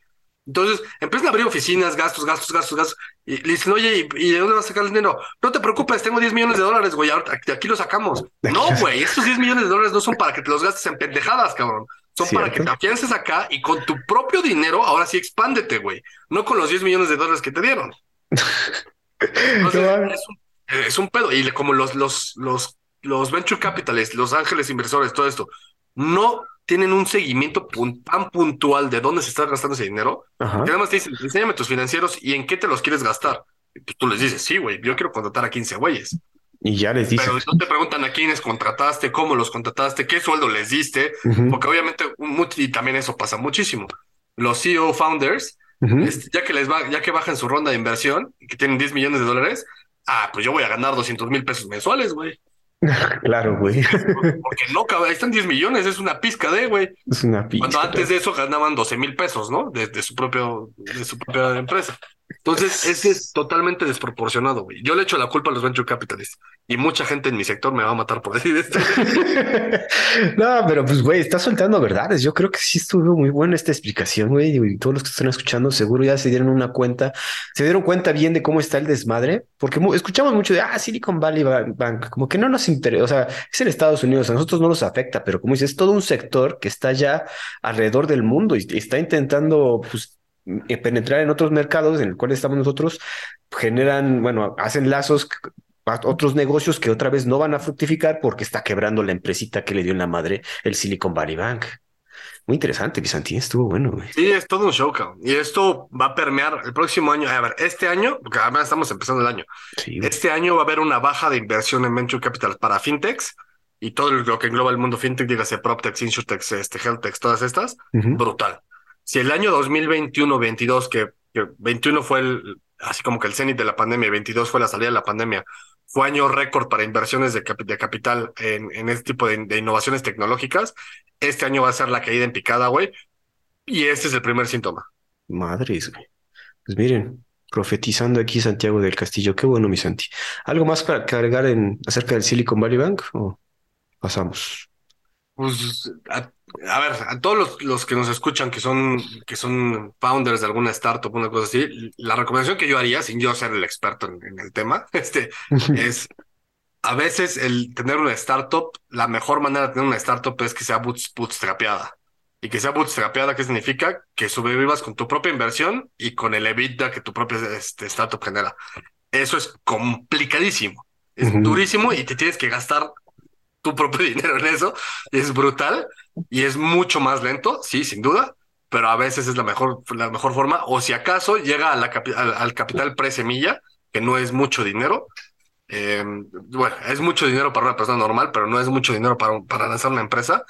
Entonces empiezan a abrir oficinas, gastos, gastos, gastos, gastos. Y le dicen, oye, ¿y, de dónde vas a sacar el dinero? No te preocupes, tengo 10 millones de dólares, güey, de aquí lo sacamos. No, güey, estos 10 millones de dólares no son para que te los gastes en pendejadas, cabrón. Son para que te afiances acá y con tu propio dinero, ahora sí expándete, güey. No con los 10 millones de dólares que te dieron. es, un, pedo. Y como los, los, los, los venture capitalists, los ángeles inversores, todo esto, no tienen un seguimiento tan puntual de dónde se está gastando ese dinero. Además te dicen, enséñame tus financieros y en qué te los quieres gastar. Y pues tú les dices, sí, güey, yo quiero contratar a 15 güeyes. Y ya les dices. Pero no te preguntan a quiénes contrataste, cómo los contrataste, qué sueldo les diste, porque obviamente, y también eso pasa muchísimo. Los CEO founders este, ya que les va, ya que bajan su ronda de inversión y que tienen 10 millones de dólares, ah, pues yo voy a ganar 200 mil pesos mensuales, güey. claro, güey. Porque no, cabrón, ahí están 10 millones, es una pizca de, güey. Es una pizca. Cuando antes de eso ganaban 12 mil pesos, ¿no? De, su propio, de su propia empresa. Entonces, ese es totalmente desproporcionado, güey. Yo le echo la culpa a los venture capitalists y mucha gente en mi sector me va a matar por decir esto. no, pero pues, güey, está soltando verdades. Yo creo que sí estuvo muy buena esta explicación, güey. Y todos los que están escuchando seguro ya se dieron una cuenta, se dieron cuenta bien de cómo está el desmadre, porque escuchamos mucho de, ah, Silicon Valley Bank, como que no nos interesa, o sea, es en Estados Unidos, a nosotros no nos afecta, pero como dices, es todo un sector que está ya alrededor del mundo y está intentando, pues, penetrar en otros mercados en el cual estamos nosotros, generan, bueno, hacen lazos otros negocios que otra vez no van a fructificar porque está quebrando la empresita que le dio en la madre el Silicon Valley Bank. Muy interesante, Bizantín, estuvo bueno. Sí, es todo un show, cabrón. Y esto va a permear el próximo año. A ver, este año, porque además estamos empezando el año. este año va a haber una baja de inversión en venture capital para fintechs y todo lo que engloba el mundo fintech, dígase PropTechs, InsurTechs, este, HealthTechs, todas estas, brutal si el año 2021-22, que, 21 fue el, así como que el cenit de la pandemia, 22 fue la salida de la pandemia, fue año récord para inversiones de, de capital en, en, este tipo de, innovaciones tecnológicas, este año va a ser la caída en picada, güey, y este es el primer síntoma. Madres, güey. Pues miren, profetizando aquí Santiago del Castillo, qué bueno, mi Santi. ¿Algo más para cargar en acerca del Silicon Valley Bank o pasamos? Pues a ver, a todos los, los, que nos escuchan que son, que son founders de alguna startup, una cosa así, la recomendación que yo haría, sin yo ser el experto en, el tema, este, es a veces el tener una startup, la mejor manera de tener una startup es que sea bootstrapeada. Y que sea bootstrapeada, ¿qué significa? Que sobrevivas con tu propia inversión y con el EBITDA que tu propia este, startup genera. Eso es complicadísimo. Es durísimo y te tienes que gastar tu propio dinero en eso. Es brutal y es mucho más lento, sí, sin duda, pero a veces es la mejor, la mejor forma. O si acaso llega a la al, capital pre-semilla, que no es mucho dinero, Eh, bueno, es mucho dinero para una persona normal, pero no es mucho dinero para, para lanzar una empresa.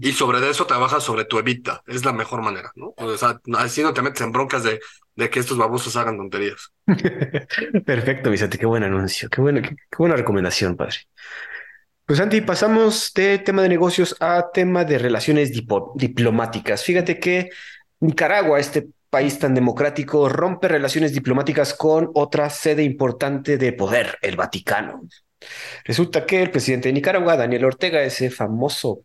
Y sobre eso trabajas sobre tu evita. Es la mejor manera, ¿no? O sea, así no te metes en broncas de, de que estos babosos hagan tonterías. Perfecto, Vicente, qué buen anuncio, qué buena, qué, qué buena recomendación, padre. Pues Santi, pasamos de tema de negocios a tema de relaciones diplomáticas. Fíjate que Nicaragua, este país tan democrático, rompe relaciones diplomáticas con otra sede importante de poder, el Vaticano. Resulta que el presidente de Nicaragua, Daniel Ortega, ese famoso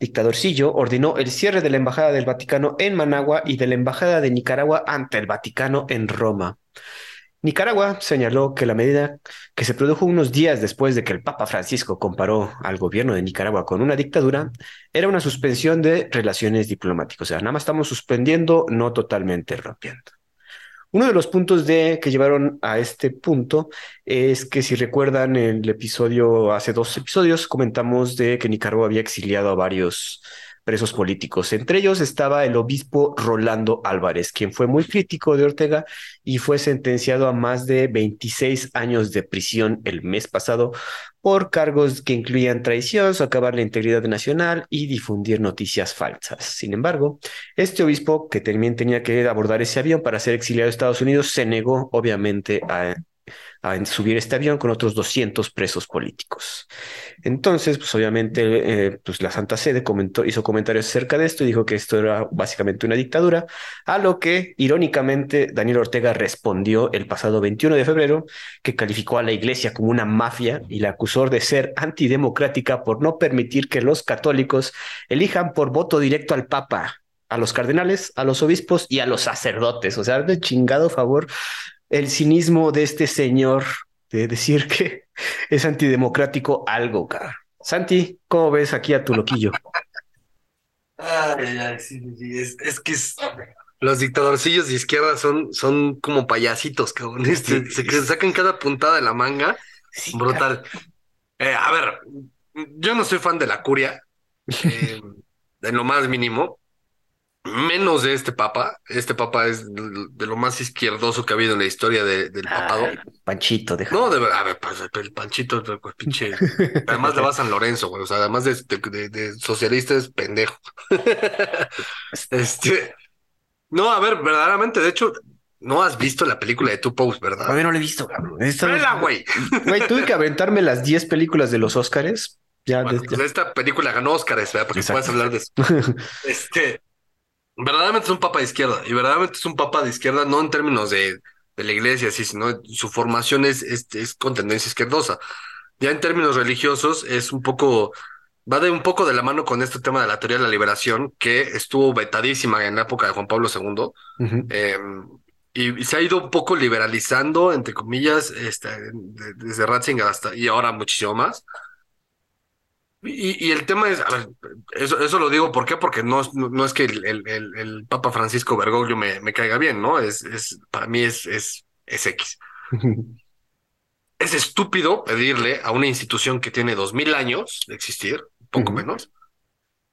dictadorcillo, ordenó el cierre de la Embajada del Vaticano en Managua y de la Embajada de Nicaragua ante el Vaticano en Roma. Nicaragua señaló que la medida que se produjo unos días después de que el Papa Francisco comparó al gobierno de Nicaragua con una dictadura era una suspensión de relaciones diplomáticas. O sea, nada más estamos suspendiendo, no totalmente rompiendo. Uno de los puntos de, que llevaron a este punto es que si recuerdan el episodio, hace dos episodios, comentamos de que Nicaragua había exiliado a varios presos políticos. Entre ellos estaba el obispo Rolando Álvarez, quien fue muy crítico de Ortega y fue sentenciado a más de 26 años de prisión el mes pasado por cargos que incluían traición, socavar la integridad nacional y difundir noticias falsas. Sin embargo, este obispo, que también tenía que abordar ese avión para ser exiliado a Estados Unidos, se negó obviamente a, a subir este avión con otros 200 presos políticos. Entonces, pues obviamente, eh, pues la Santa Sede comentó, hizo comentarios acerca de esto y dijo que esto era básicamente una dictadura, a lo que irónicamente Daniel Ortega respondió el pasado 21 de febrero, que calificó a la iglesia como una mafia y la acusó de ser antidemocrática por no permitir que los católicos elijan por voto directo al Papa, a los cardenales, a los obispos y a los sacerdotes. O sea, de chingado favor el cinismo de este señor de decir que es antidemocrático algo, cara. Santi, ¿cómo ves aquí a tu loquillo? Ay, ay, sí, sí, Es, es que es- los dictadorcillos de izquierda son, son como payasitos, cabrón. Este, se que sacan cada puntada de la manga. Brutal. Eh, a ver, yo no soy fan de la curia, eh, en lo más mínimo, menos de este papa. Este papa es de lo más izquierdoso que ha habido en la historia de- del papado. Ay, Panchito, deja. No, de verdad, a ver, pues, el panchito, pues, pinche. Además le va a San Lorenzo, güey. O sea, además de, de, socialista es pendejo. Este. No, a ver, verdaderamente, de hecho, no has visto la película de Two Popes, A ¿verdad? ver, no lo he visto, cabrón. Vela, güey. Güey, tuve que aventarme las 10 películas de los Óscares. Ya, Bueno, de- pues esta película ganó Óscares, ¿verdad? Porque puedes hablar de eso. Este, verdaderamente es un papa de izquierda, y verdaderamente es un papa de izquierda, no en términos de, de la iglesia, sí, sino su formación es, es, es con tendencia izquierdosa. Ya en términos religiosos, es un poco, va de un poco de la mano con este tema de la teoría de la liberación, que estuvo vetadísima en la época de Juan Pablo II, Ujú. eh, y, y se ha ido un poco liberalizando, entre comillas, este, de- desde Ratzinger hasta, y ahora muchísimo más. Y, y el tema es, a ver, eso, eso lo digo, ¿por qué? Porque no, es- no, no es que el, el, el, el Papa Francisco Bergoglio me, me caiga bien, ¿no? Es, es, para mí es, es, es X. Es estúpido pedirle a una institución que tiene dos mil años de existir, poco menos,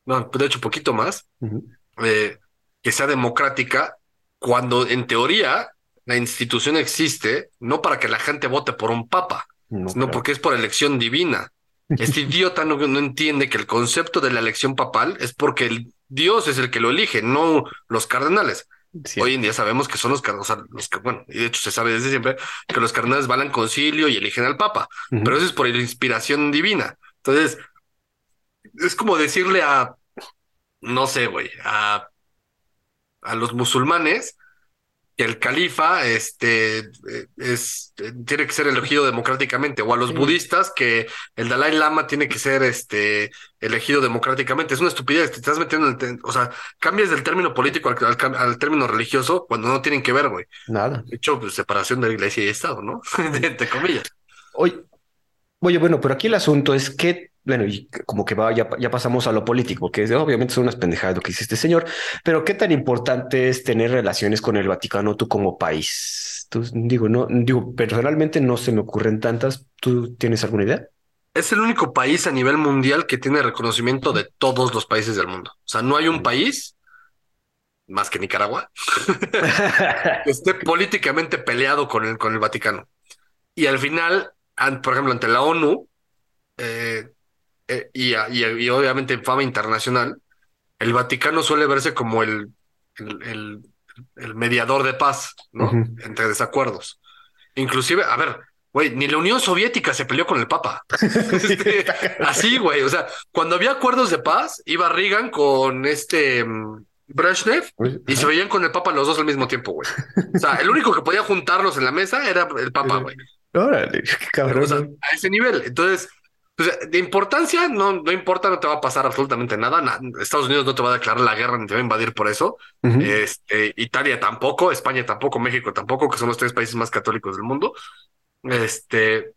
no, de hecho, poquito más, eh, que sea democrática, cuando en teoría la institución existe no para que la gente vote por un papa, No, sino claro. porque es por elección divina. Este idiota no, no entiende que el concepto de la elección papal es porque el Dios es el que lo elige, no los cardenales. Sí. Hoy en día sabemos que son los cardenales, o sea, los que, bueno, y de hecho se sabe desde siempre que los cardenales van al concilio y eligen al papa, pero eso es por la inspiración divina. Entonces, es como decirle a, no sé, güey, a, a los musulmanes el califa este, eh, es, eh, tiene que ser elegido democráticamente, o a los Sí. budistas que el Dalai Lama tiene que ser este, elegido democráticamente. Es una estupidez, te estás metiendo, en el o sea, cambias del término político al, al cam- al término religioso cuando no tienen que ver, güey. Nada. De hecho, pues, separación de iglesia y Estado, ¿no? Entre comillas. Oye, oye, bueno, pero aquí el asunto es que, bueno, y como que va, ya, ya pasamos a lo político, que es, obviamente son unas pendejadas lo que dice este señor, pero qué tan importante es tener relaciones con el Vaticano tú como país. Tú, digo, no, digo, personalmente no se me ocurren tantas. ¿Tú tienes alguna idea? Es el único país a nivel mundial que tiene reconocimiento de todos los países del mundo. O sea, no hay un país, más que Nicaragua, que esté políticamente peleado con el, con el Vaticano. Y al final, por ejemplo, ante la ONU eh, eh, y, y, obviamente en fama internacional, el Vaticano suele verse como el, el, el, mediador de paz, ¿no? Entre desacuerdos. Inclusive, a ver, güey, ni la Unión Soviética se peleó con el Papa. Este, así, güey, o sea, cuando había acuerdos de paz, iba Reagan con este... Mm, Brezhnev y se veían con el Papa los dos al mismo tiempo, güey. O sea, el único que podía juntarlos en la mesa era el Papa, güey. Órale, qué cabrón. a ese nivel. Entonces, pues, de importancia, no, no importa, no te va a pasar absolutamente nada. Estados Unidos no te va a declarar la guerra ni te va a invadir por eso. este, Italia tampoco, España tampoco, México tampoco, que son los tres países más católicos del mundo. Este,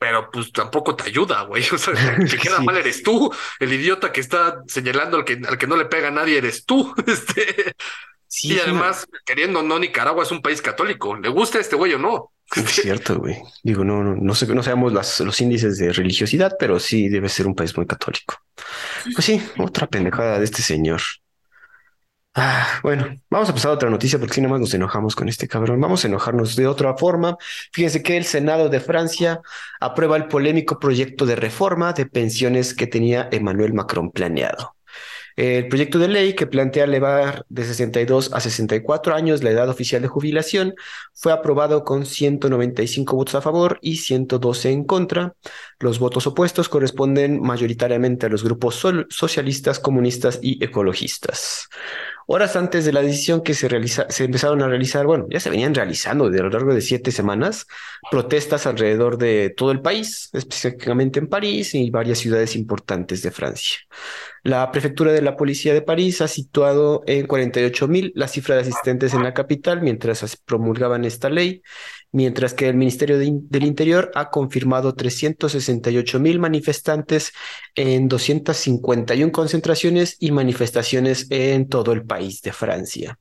pero pues tampoco te ayuda, güey. O sea, el que queda mal eres tú. El idiota que está señalando al que, al que no le pega a nadie eres tú. Este, y además, queriendo no, Nicaragua es un país católico. ¿Le gusta este güey o no? Es cierto, güey. Digo, no, no, no sé, no sabemos las, los índices de religiosidad, pero sí debe ser un país muy católico. Pues sí, otra pendejada de este señor. Ah, bueno, vamos a pasar a otra noticia porque si nada más nos enojamos con este cabrón. Vamos a enojarnos de otra forma. Fíjense que el Senado de Francia aprueba el polémico proyecto de reforma de pensiones que tenía Emmanuel Macron planeado. El proyecto de ley que plantea elevar de 62 a 64 años la edad oficial de jubilación fue aprobado con 195 votos a favor y 112 en contra. Los votos opuestos corresponden mayoritariamente a los grupos socialistas, comunistas y ecologistas. Horas antes de la decisión que se, realiza, se empezaron a realizar, bueno, ya se venían realizando a lo largo de siete semanas, protestas alrededor de todo el país, específicamente en París y varias ciudades importantes de Francia. La prefectura de la policía de París ha situado en 48 mil la cifra de asistentes en la capital mientras promulgaban esta ley mientras que el Ministerio del Interior ha confirmado 368 mil manifestantes en 251 concentraciones y manifestaciones en todo el país de Francia.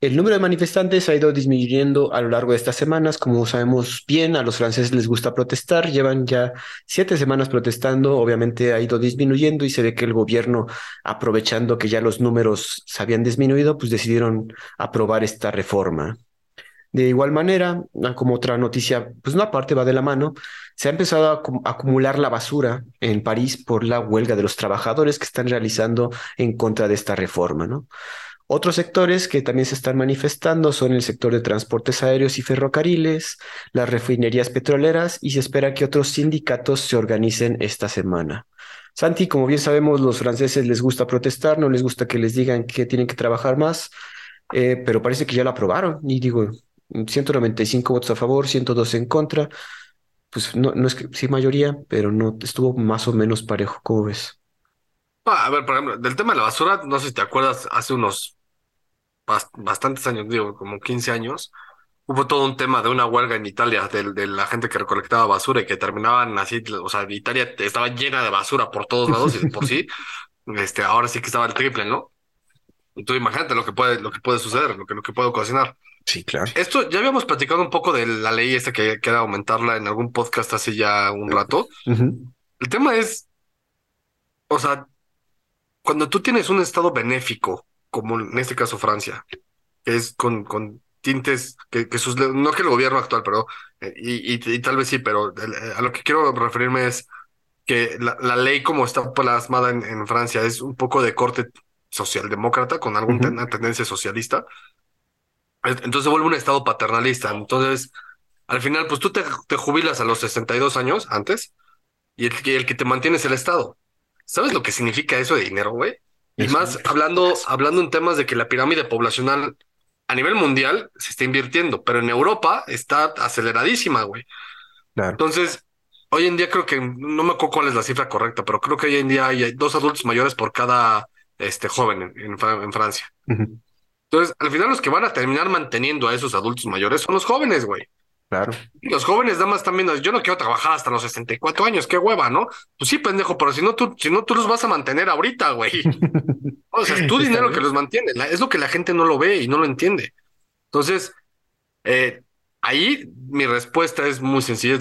El número de manifestantes ha ido disminuyendo a lo largo de estas semanas. Como sabemos bien, a los franceses les gusta protestar. Llevan ya siete semanas protestando. Obviamente ha ido disminuyendo y se ve que el gobierno, aprovechando que ya los números se habían disminuido, pues decidieron aprobar esta reforma. De igual manera, ah, como otra noticia, pues no aparte va de la mano, se ha empezado a acumular la basura en París por la huelga de los trabajadores que están realizando en contra de esta reforma, ¿no? Otros sectores que también se están manifestando son el sector de transportes aéreos y ferrocarriles, las refinerías petroleras y se espera que otros sindicatos se organicen esta semana. Santi, como bien sabemos, los franceses les gusta protestar, no les gusta que les digan que tienen que trabajar más, eh, pero parece que ya lo aprobaron y digo, 195 votos a favor, 102 en contra. Pues no, no es que sí mayoría, pero no estuvo más o menos parejo. ¿Cómo ves? Ah, a ver, por ejemplo, del tema de la basura, no sé si te acuerdas, hace unos bastantes años, digo, como 15 años, hubo todo un tema de una huelga en Italia de, de, la gente que recolectaba basura y que terminaban así, o sea, Italia estaba llena de basura por todos lados y por sí, este, ahora sí que estaba el triple, ¿no? Entonces imagínate lo que puede, lo que puede suceder, lo que, lo que puede ocasionar. Sí, claro. Esto ya habíamos platicado un poco de la ley esta que queda aumentarla en algún podcast hace ya un rato. El tema es, o sea, cuando tú tienes un estado benéfico, como en este caso Francia, que es con, con tintes que, que sus, no que el gobierno actual, pero, eh, y, y, tal vez sí, pero eh, a lo que quiero referirme es que la, la ley como está plasmada en, en, Francia es un poco de corte socialdemócrata, con alguna tendencia socialista entonces se vuelve un estado paternalista. Entonces, al final, pues tú te, jubilas a los 62 años antes y el, el, que te mantiene es el Estado. ¿Sabes lo que significa eso de dinero, güey? Y más hablando, hablando en temas de que la pirámide poblacional a nivel mundial se está invirtiendo, pero en Europa está aceleradísima, güey. Entonces, hoy en día creo que, no me acuerdo cuál es la cifra correcta, pero creo que hoy en día hay dos adultos mayores por cada este, joven en, en, Francia. Entonces, al final los que van a terminar manteniendo a esos adultos mayores son los jóvenes, güey. Claro. Los jóvenes nada más también, yo no quiero trabajar hasta los 64 años, qué hueva, ¿no? Pues sí, pendejo, pero si no tú, si no tú los vas a mantener ahorita, güey. o sea, es tu dinero que los mantiene, es lo que la gente no lo ve y no lo entiende. Entonces, eh, ahí mi respuesta es muy sencilla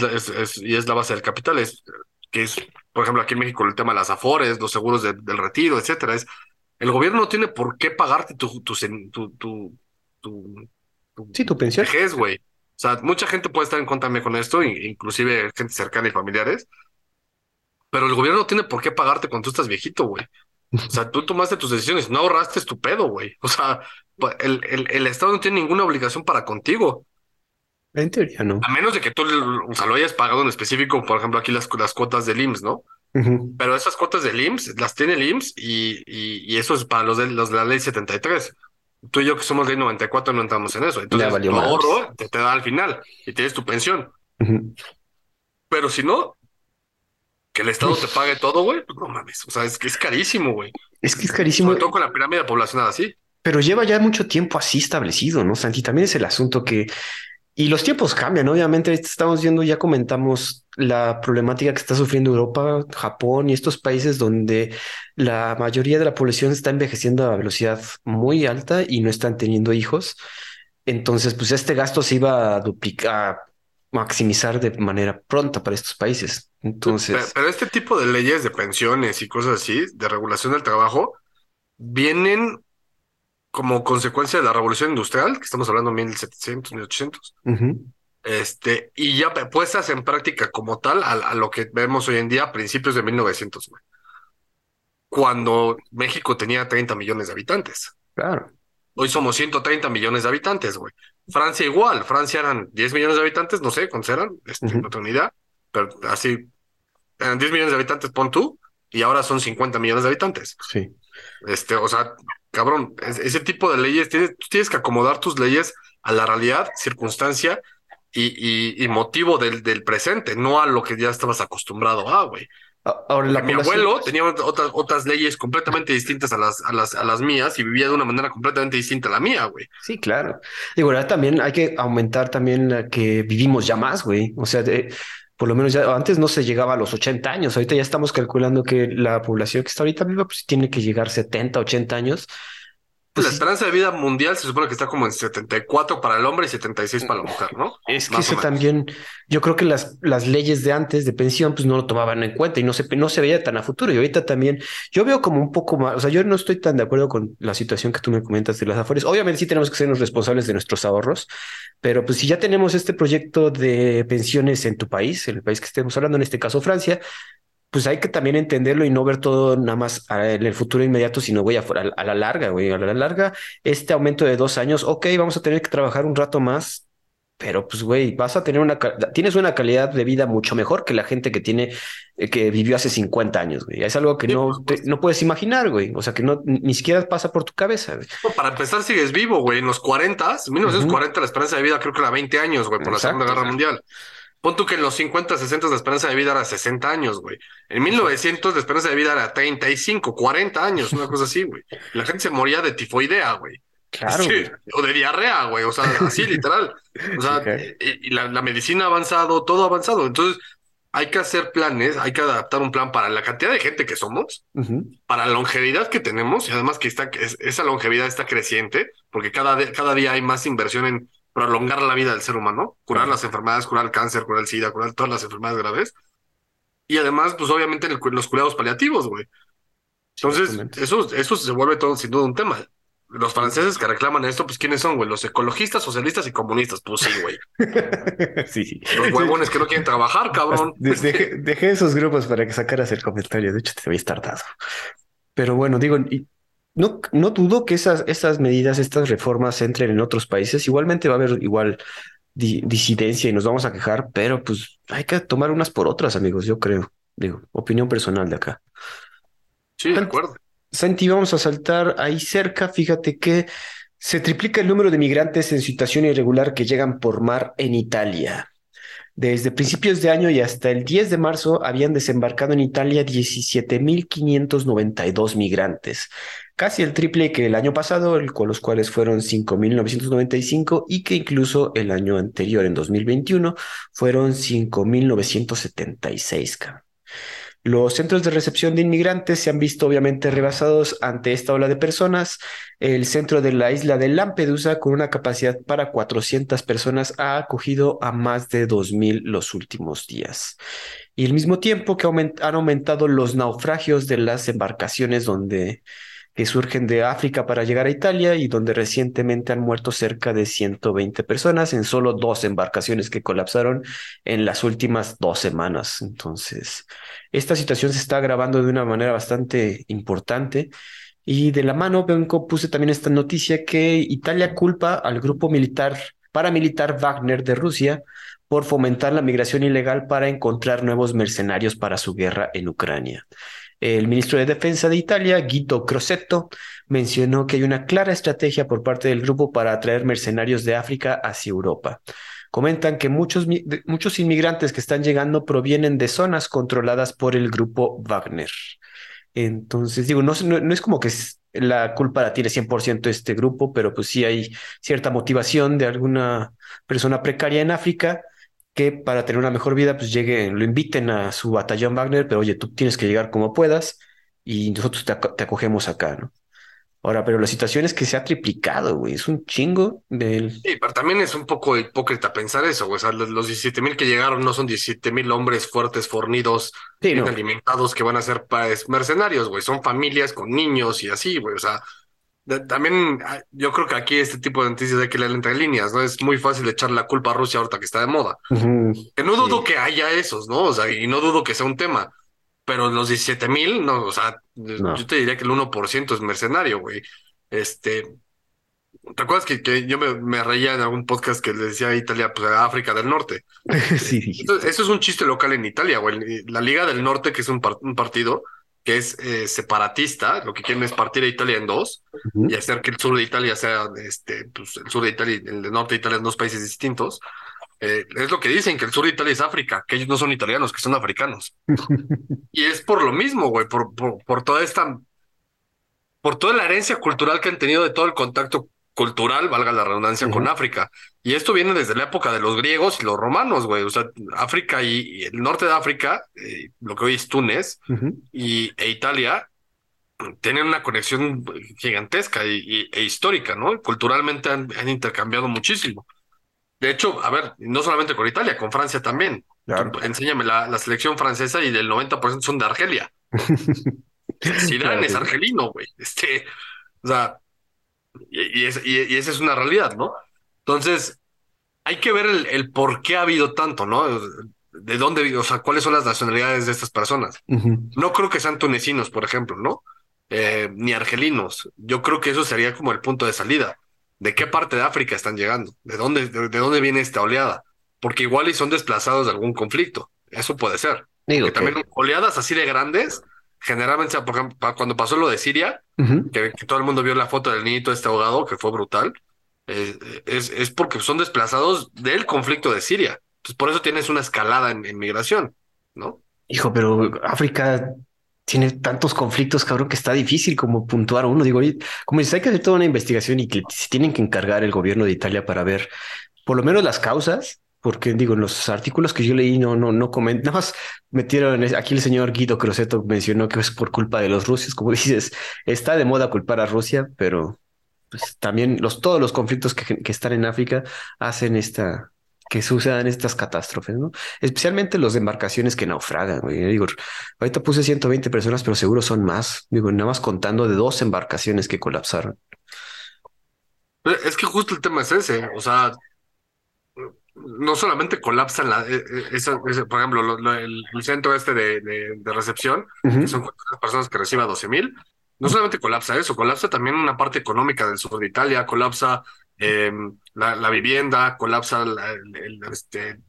y es la base del capital, es que es, por ejemplo, aquí en México el tema de las afores, los seguros del retiro, etcétera, es el gobierno no tiene por qué pagarte tu, tu, tu, tu, sí, tu pensión. güey. sea, mucha gente puede estar en contra con esto, inclusive gente cercana y familiares, pero el gobierno no tiene por qué pagarte cuando tú estás viejito, güey. O sea, tú tomaste tus decisiones, no ahorraste tu pedo, güey. O sea, el, el, el, Estado no tiene ninguna obligación para contigo. En teoría, no. A menos de que tú o sea, lo hayas pagado en específico, por ejemplo, aquí las, las cuotas del IMSS, ¿no? Pero esas cuotas del IMSS las tiene el IMSS y, y, y, eso es para los de, los de la ley 73. Tú y yo que somos ley 94 no entramos en eso. Entonces, tu ahorro te, te, da al final y tienes tu pensión. Pero si no, que el Estado te pague todo, güey, pues no mames. O sea, es que es carísimo, güey. Es que es carísimo. Sobre todo con la pirámide poblacional así. Pero lleva ya mucho tiempo así establecido, ¿no, Santi? También es el asunto que y los tiempos cambian, obviamente. Estamos viendo, ya comentamos la problemática que está sufriendo Europa, Japón y estos países donde la mayoría de la población está envejeciendo a velocidad muy alta y no están teniendo hijos. Entonces, pues este gasto se iba a duplicar, maximizar de manera pronta para estos países. Entonces, pero, este tipo de leyes de pensiones y cosas así, de regulación del trabajo, vienen como consecuencia de la revolución industrial, que estamos hablando de 1700, 1800. Este, y ya puestas en práctica como tal a, lo que vemos hoy en día a principios de 1900, Cuando México tenía 30 millones de habitantes. Claro. Hoy somos 130 millones de habitantes, güey. Francia igual. Francia eran 10 millones de habitantes, no sé cuántos eran, este, no tengo idea, pero así, eran 10 millones de habitantes, pon tú, y ahora son 50 millones de habitantes. Sí. Este, o sea, cabrón, ese tipo de leyes, tienes, tienes que acomodar tus leyes a la realidad, circunstancia y, y, motivo del, del, presente, no a lo que ya estabas acostumbrado a, güey. Ahora, mi abuelo tenía otras, otras leyes completamente distintas a las, a, las, a las mías y vivía de una manera completamente distinta a la mía, güey. Sí, claro. Digo, ahora también hay que aumentar también la que vivimos ya más, güey. O sea, de, por lo menos ya antes no se llegaba a los 80 años, ahorita ya estamos calculando que la población que está ahorita viva pues tiene que llegar 70, 80 años la esperanza de vida mundial se supone que está como en 74 para el hombre y 76 para la mujer, ¿no? Es que eso también, yo creo que las, las leyes de antes de pensión, pues no lo tomaban en cuenta y no se, no se veía tan a futuro. Y ahorita también, yo veo como un poco más, o sea, yo no estoy tan de acuerdo con la situación que tú me comentas de las afores. Obviamente sí tenemos que sernos responsables de nuestros ahorros, pero pues si ya tenemos este proyecto de pensiones en tu país, en el país que estemos hablando, en este caso Francia, pues hay que también entenderlo y no ver todo nada más en el futuro inmediato, sino güey, a, a, la larga, güey, a la larga, este aumento de dos años, ok, vamos a tener que trabajar un rato más, pero pues güey, vas a tener una, tienes una calidad de vida mucho mejor que la gente que tiene, eh, que vivió hace 50 años, güey. Es algo que no, no puedes imaginar, güey. O sea, que no, ni siquiera pasa por tu cabeza, para empezar, sigues vivo, güey. En los 40, en 1940 la esperanza de vida creo que era 20 años, güey, por la Segunda Guerra Mundial. Pon tú que en los 50, 60 la esperanza de vida era 60 años, güey. En 1900 la esperanza de vida era 35, 40 años, una cosa así, güey. La gente se moría de tifoidea, güey. Claro. o de diarrea, güey. O sea, así literal. O sea, y, la, medicina ha avanzado, todo ha avanzado. Entonces, hay que hacer planes, hay que adaptar un plan para la cantidad de gente que somos, para la longevidad que tenemos, y además que está, esa longevidad está creciente, porque cada, cada día hay más inversión en prolongar la vida del ser humano, curar las enfermedades, curar el cáncer, curar el SIDA, curar todas las enfermedades graves. Y además, pues obviamente los cuidados paliativos, güey. Entonces, eso, eso se vuelve todo sin duda un tema. Los franceses que reclaman esto, pues ¿quiénes son, güey? Los ecologistas, socialistas y comunistas. Pues sí, güey. sí. Los huevones que no quieren trabajar, cabrón. Dejé, esos grupos para que sacaras el comentario. De hecho, te había tardado. Pero bueno, digo, no, no dudo que esas, esas medidas, estas reformas entren en otros países. Igualmente va a haber igual disidencia y nos vamos a quejar, pero pues hay que tomar unas por otras, amigos, yo creo. Digo, opinión personal de acá. Sí, de acuerdo. Santi, vamos a saltar ahí cerca. Fíjate que se triplica el número de migrantes en situación irregular que llegan por mar en Italia. Desde principios de año y hasta el 10 de marzo habían desembarcado en Italia 17.592 migrantes, casi el triple que el año pasado, con los cuales fueron 5.995 y que incluso el año anterior, en 2021, fueron 5.976. Los centros de recepción de inmigrantes se han visto obviamente rebasados ante esta ola de personas. El centro de la isla de Lampedusa, con una capacidad para 400 personas, ha acogido a más de 2.000 los últimos días. Y al mismo tiempo que han aumentado los naufragios de las embarcaciones donde que surgen de África para llegar a Italia y donde recientemente han muerto cerca de 120 personas en solo dos embarcaciones que colapsaron en las últimas dos semanas. Entonces, esta situación se está agravando de una manera bastante importante. Y de la mano, vengo, puse también esta noticia que Italia culpa al grupo militar paramilitar Wagner de Rusia por fomentar la migración ilegal para encontrar nuevos mercenarios para su guerra en Ucrania. El ministro de Defensa de Italia, Guido Crosetto, mencionó que hay una clara estrategia por parte del grupo para atraer mercenarios de África hacia Europa. Comentan que muchos, muchos inmigrantes que están llegando provienen de zonas controladas por el grupo Wagner. Entonces, digo, no, no, es como que la culpa la tiene 100% este grupo, pero pues sí hay cierta motivación de alguna persona precaria en África que para tener una mejor vida, pues lleguen, lo inviten a su batallón Wagner, pero oye, tú tienes que llegar como puedas y nosotros te, acogemos acá, ¿no? Ahora, pero la situación es que se ha triplicado, güey, es un chingo del... Sí, pero también es un poco hipócrita pensar eso, güey, o sea, los, 17 mil que llegaron no son 17 mil hombres fuertes, fornidos, bien alimentados que van a ser mercenarios, güey, son familias con niños y así, güey, o sea, también ah, yo creo que aquí este tipo de noticias hay que leer entre líneas, ¿no? Es muy fácil echar la culpa a Rusia ahorita que está de moda. Que no dudo que haya esos, ¿no? O sea, y no dudo que sea un tema. Pero los 17 mil, no, o sea, yo te diría que el 1% es mercenario, güey. Este, ¿te acuerdas que, que yo me, reía en algún podcast que le decía a Italia, pues a África del Norte? sí. Eso, es un chiste local en Italia, güey. La Liga del Norte, que es un, un partido, que es eh, separatista, lo que quieren es partir a Italia en dos y hacer que el sur de Italia sea, este, pues el sur de Italia y el norte de Italia en dos países distintos. Eh, es lo que dicen, que el sur de Italia es África, que ellos no son italianos, que son africanos. y es por lo mismo, güey, por, por, por, toda esta, por toda la herencia cultural que han tenido de todo el contacto cultural, valga la redundancia, con África. Y esto viene desde la época de los griegos y los romanos, güey. O sea, África y, el norte de África, eh, lo que hoy es Túnez y, e Italia, tienen una conexión gigantesca y, e histórica, ¿no? Culturalmente han, intercambiado muchísimo. De hecho, a ver, no solamente con Italia, con Francia también. enséñame la, selección francesa y del 90% son de Argelia. Zidane es argelino, güey. Este, o sea, y, esa es una realidad, ¿no? Entonces, hay que ver el, por qué ha habido tanto, ¿no? De dónde, o sea, cuáles son las nacionalidades de estas personas. No creo que sean tunecinos, por ejemplo, ¿no? Eh, ni argelinos. Yo creo que eso sería como el punto de salida. ¿De qué parte de África están llegando? ¿De dónde, de, dónde viene esta oleada? Porque igual y son desplazados de algún conflicto. Eso puede ser. Digo también oleadas así de grandes generalmente, por ejemplo, cuando pasó lo de Siria, que, todo el mundo vio la foto del niñito este abogado, que fue brutal, es, es, porque son desplazados del conflicto de Siria. Entonces, por eso tienes una escalada en, migración, ¿no? Hijo, pero África tiene tantos conflictos, cabrón, que está difícil como puntuar uno. Digo, como dices, hay que hacer toda una investigación y que se tienen que encargar el gobierno de Italia para ver por lo menos las causas porque digo, en los artículos que yo leí no, no, no comentan, nada más metieron, aquí el señor Guido Crosetto mencionó que es por culpa de los rusos, como dices, está de moda culpar a Rusia, pero pues también los, todos los conflictos que, que están en África hacen esta, que sucedan estas catástrofes, ¿no? Especialmente los embarcaciones que naufragan, güey. Digo, ahorita puse 120 personas, pero seguro son más. Digo, nada más contando de dos embarcaciones que colapsaron. Es que justo el tema es ese, o sea, no solamente colapsan la, eh, eh, por ejemplo, el, centro este de, recepción, que son personas que reciben 12 mil, no solamente colapsa eso, colapsa también una parte económica del sur de Italia, colapsa em, la, vivienda, colapsa la, este,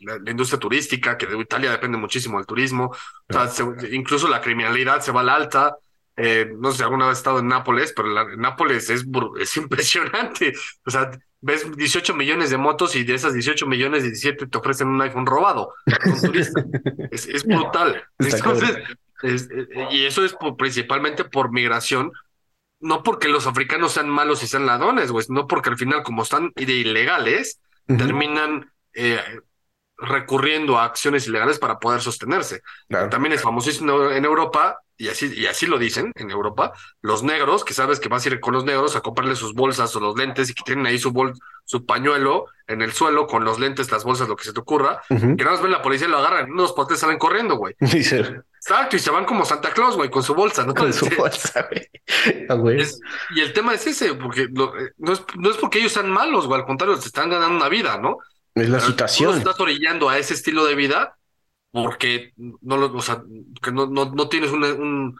la, industria turística, que de Italia depende muchísimo del turismo, incluso la criminalidad se va a la alta. Eh, no sé si alguna vez he estado en Nápoles, pero Nápoles es, es impresionante. O sea, ves 18 millones de motos y de esas 18 millones, 17 te ofrecen un iPhone robado. es, brutal. Entonces, eh, y eso es principalmente por migración, no porque los africanos sean malos y sean ladrones, güey, no porque al final, como están de ilegales, terminan eh, recurriendo a acciones ilegales para poder sostenerse. También es famosísimo en Europa y así, y así lo dicen en Europa, los negros, que sabes que vas a ir con los negros a comprarle sus bolsas o los lentes y que tienen ahí su, bol, su pañuelo en el suelo con los lentes, las bolsas, lo que se te ocurra, que nada más ven la policía y lo agarran, unos potes salen corriendo, güey. Exacto, y se van como Santa Claus, güey, con su bolsa, ¿no? Con su bolsa, güey. Ah. Es- y el tema es ese, porque lo- eh, no, es, no es porque ellos sean malos, güey, al contrario, se están ganando una vida, ¿no? Es la Tú situación. los estás orillando a ese estilo de vida porque no lo, o sea, que no, no, no tienes una, un-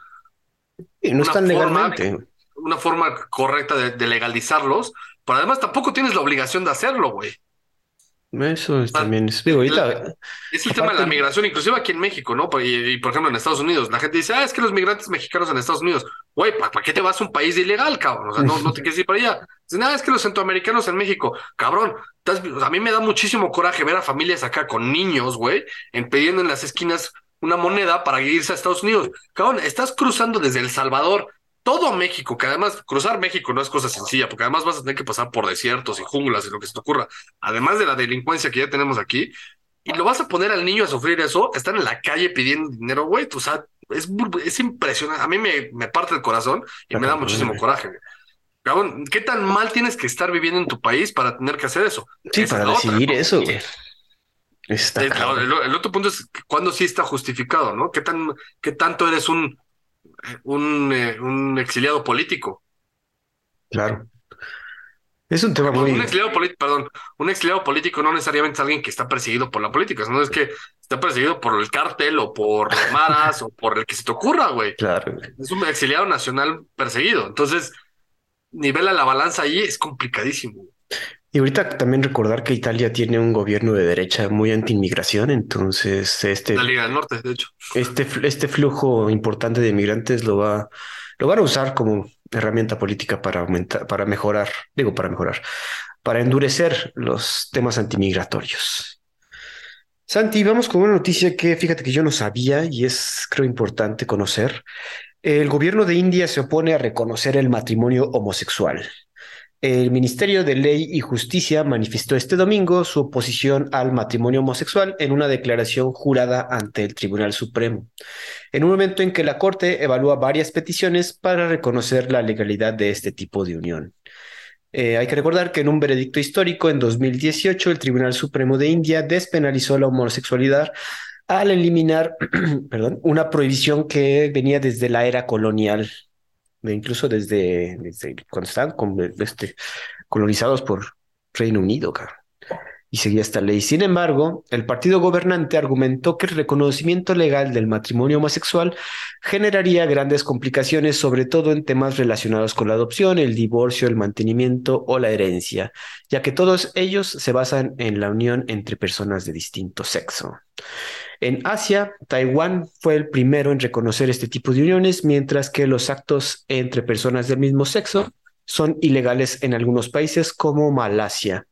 Y no están forma- legalmente. una forma correcta de, de legalizarlos, pero además tampoco tienes la obligación de hacerlo, güey. Eso es Ah, también es. Digo, ahorita. Es el tema de la migración, inclusive aquí en México, ¿no? Y, y, por ejemplo en Estados Unidos, la gente dice, ah, es que los migrantes mexicanos en Estados Unidos, güey, ¿para qué te vas a un país ilegal, cabrón? O sea, no, no te quieres ir para allá. Dicen, ah, es que los centroamericanos en México, cabrón, estás- o sea, a mí me da muchísimo coraje ver a familias acá con niños, güey, en pidiendo en las esquinas una moneda para irse a Estados Unidos. Cabrón, estás cruzando desde El Salvador. Todo México, que además cruzar México no es cosa sencilla, porque además vas a tener que pasar por desiertos y junglas y lo que se te ocurra, además de la delincuencia que ya tenemos aquí, y lo vas a poner al niño a sufrir eso, estar en la calle pidiendo dinero, güey, o sea, es, impresionante. A mí me, me parte el corazón y me da muchísimo coraje. Cabrón, ¿qué tan mal tienes que estar viviendo en tu país para tener que hacer eso? Sí, Esa para es otra, decidir eso, güey. Está el, el otro punto es cuándo sí está justificado, ¿no? ¿Qué tan, qué tanto eres un, un, eh, un exiliado político? Claro. Es un tema Un exiliado político, perdón, un exiliado político no necesariamente es alguien que está perseguido por la política, no es que está perseguido por el cártel o por los maras o por el que se te ocurra, güey. Claro. Es un exiliado nacional perseguido. Entonces, nivela la balanza ahí es complicadísimo. Y ahorita también recordar que Italia tiene un gobierno de derecha muy anti-inmigración, entonces este, La Liga del Norte, de hecho. este, este flujo importante de migrantes lo va, lo van a usar como herramienta política para aumentar, para mejorar, digo para mejorar, para endurecer los temas antimigratorios. Santi, vamos con una noticia que fíjate que yo no sabía y es creo importante conocer. El gobierno de India se opone a reconocer el matrimonio homosexual. El Ministerio de Ley y Justicia manifestó este domingo su oposición al matrimonio homosexual en una declaración jurada ante el Tribunal Supremo, en un momento en que la Corte evalúa varias peticiones para reconocer la legalidad de este tipo de unión. Eh, hay que recordar que en un veredicto histórico en 2018 el Tribunal Supremo de India despenalizó la homosexualidad al eliminar, perdón, una prohibición que venía desde la era colonial incluso desde, cuando estaban este, colonizados por Reino Unido. Y seguía esta ley. Sin embargo, el partido gobernante argumentó que el reconocimiento legal del matrimonio homosexual generaría grandes complicaciones, sobre todo en temas relacionados con la adopción, el divorcio, el mantenimiento o la herencia, ya que todos ellos se basan en la unión entre personas de distinto sexo. En Asia, Taiwán fue el primero en reconocer este tipo de uniones, mientras que los actos entre personas del mismo sexo son ilegales en algunos países como Malasia.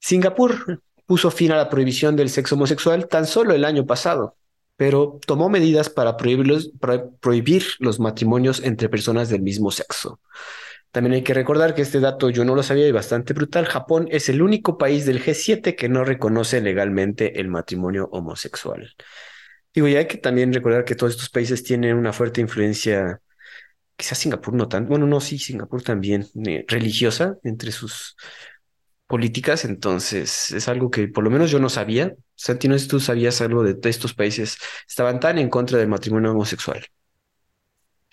Singapur puso fin a la prohibición del sexo homosexual tan solo el año pasado, pero tomó medidas para, prohibirlos, para prohibir los matrimonios entre personas del mismo sexo. También hay que recordar que este dato yo no lo sabía y bastante brutal. Japón es el único país del G7 que no reconoce legalmente el matrimonio homosexual. Digo, y hay que también recordar que todos estos países tienen una fuerte influencia, quizás Singapur no tanto, bueno, no, sí, Singapur también, eh, religiosa entre sus políticas, entonces es algo que por lo menos yo no sabía. Santi, no sé si tú sabías algo de estos países, estaban tan en contra del matrimonio homosexual.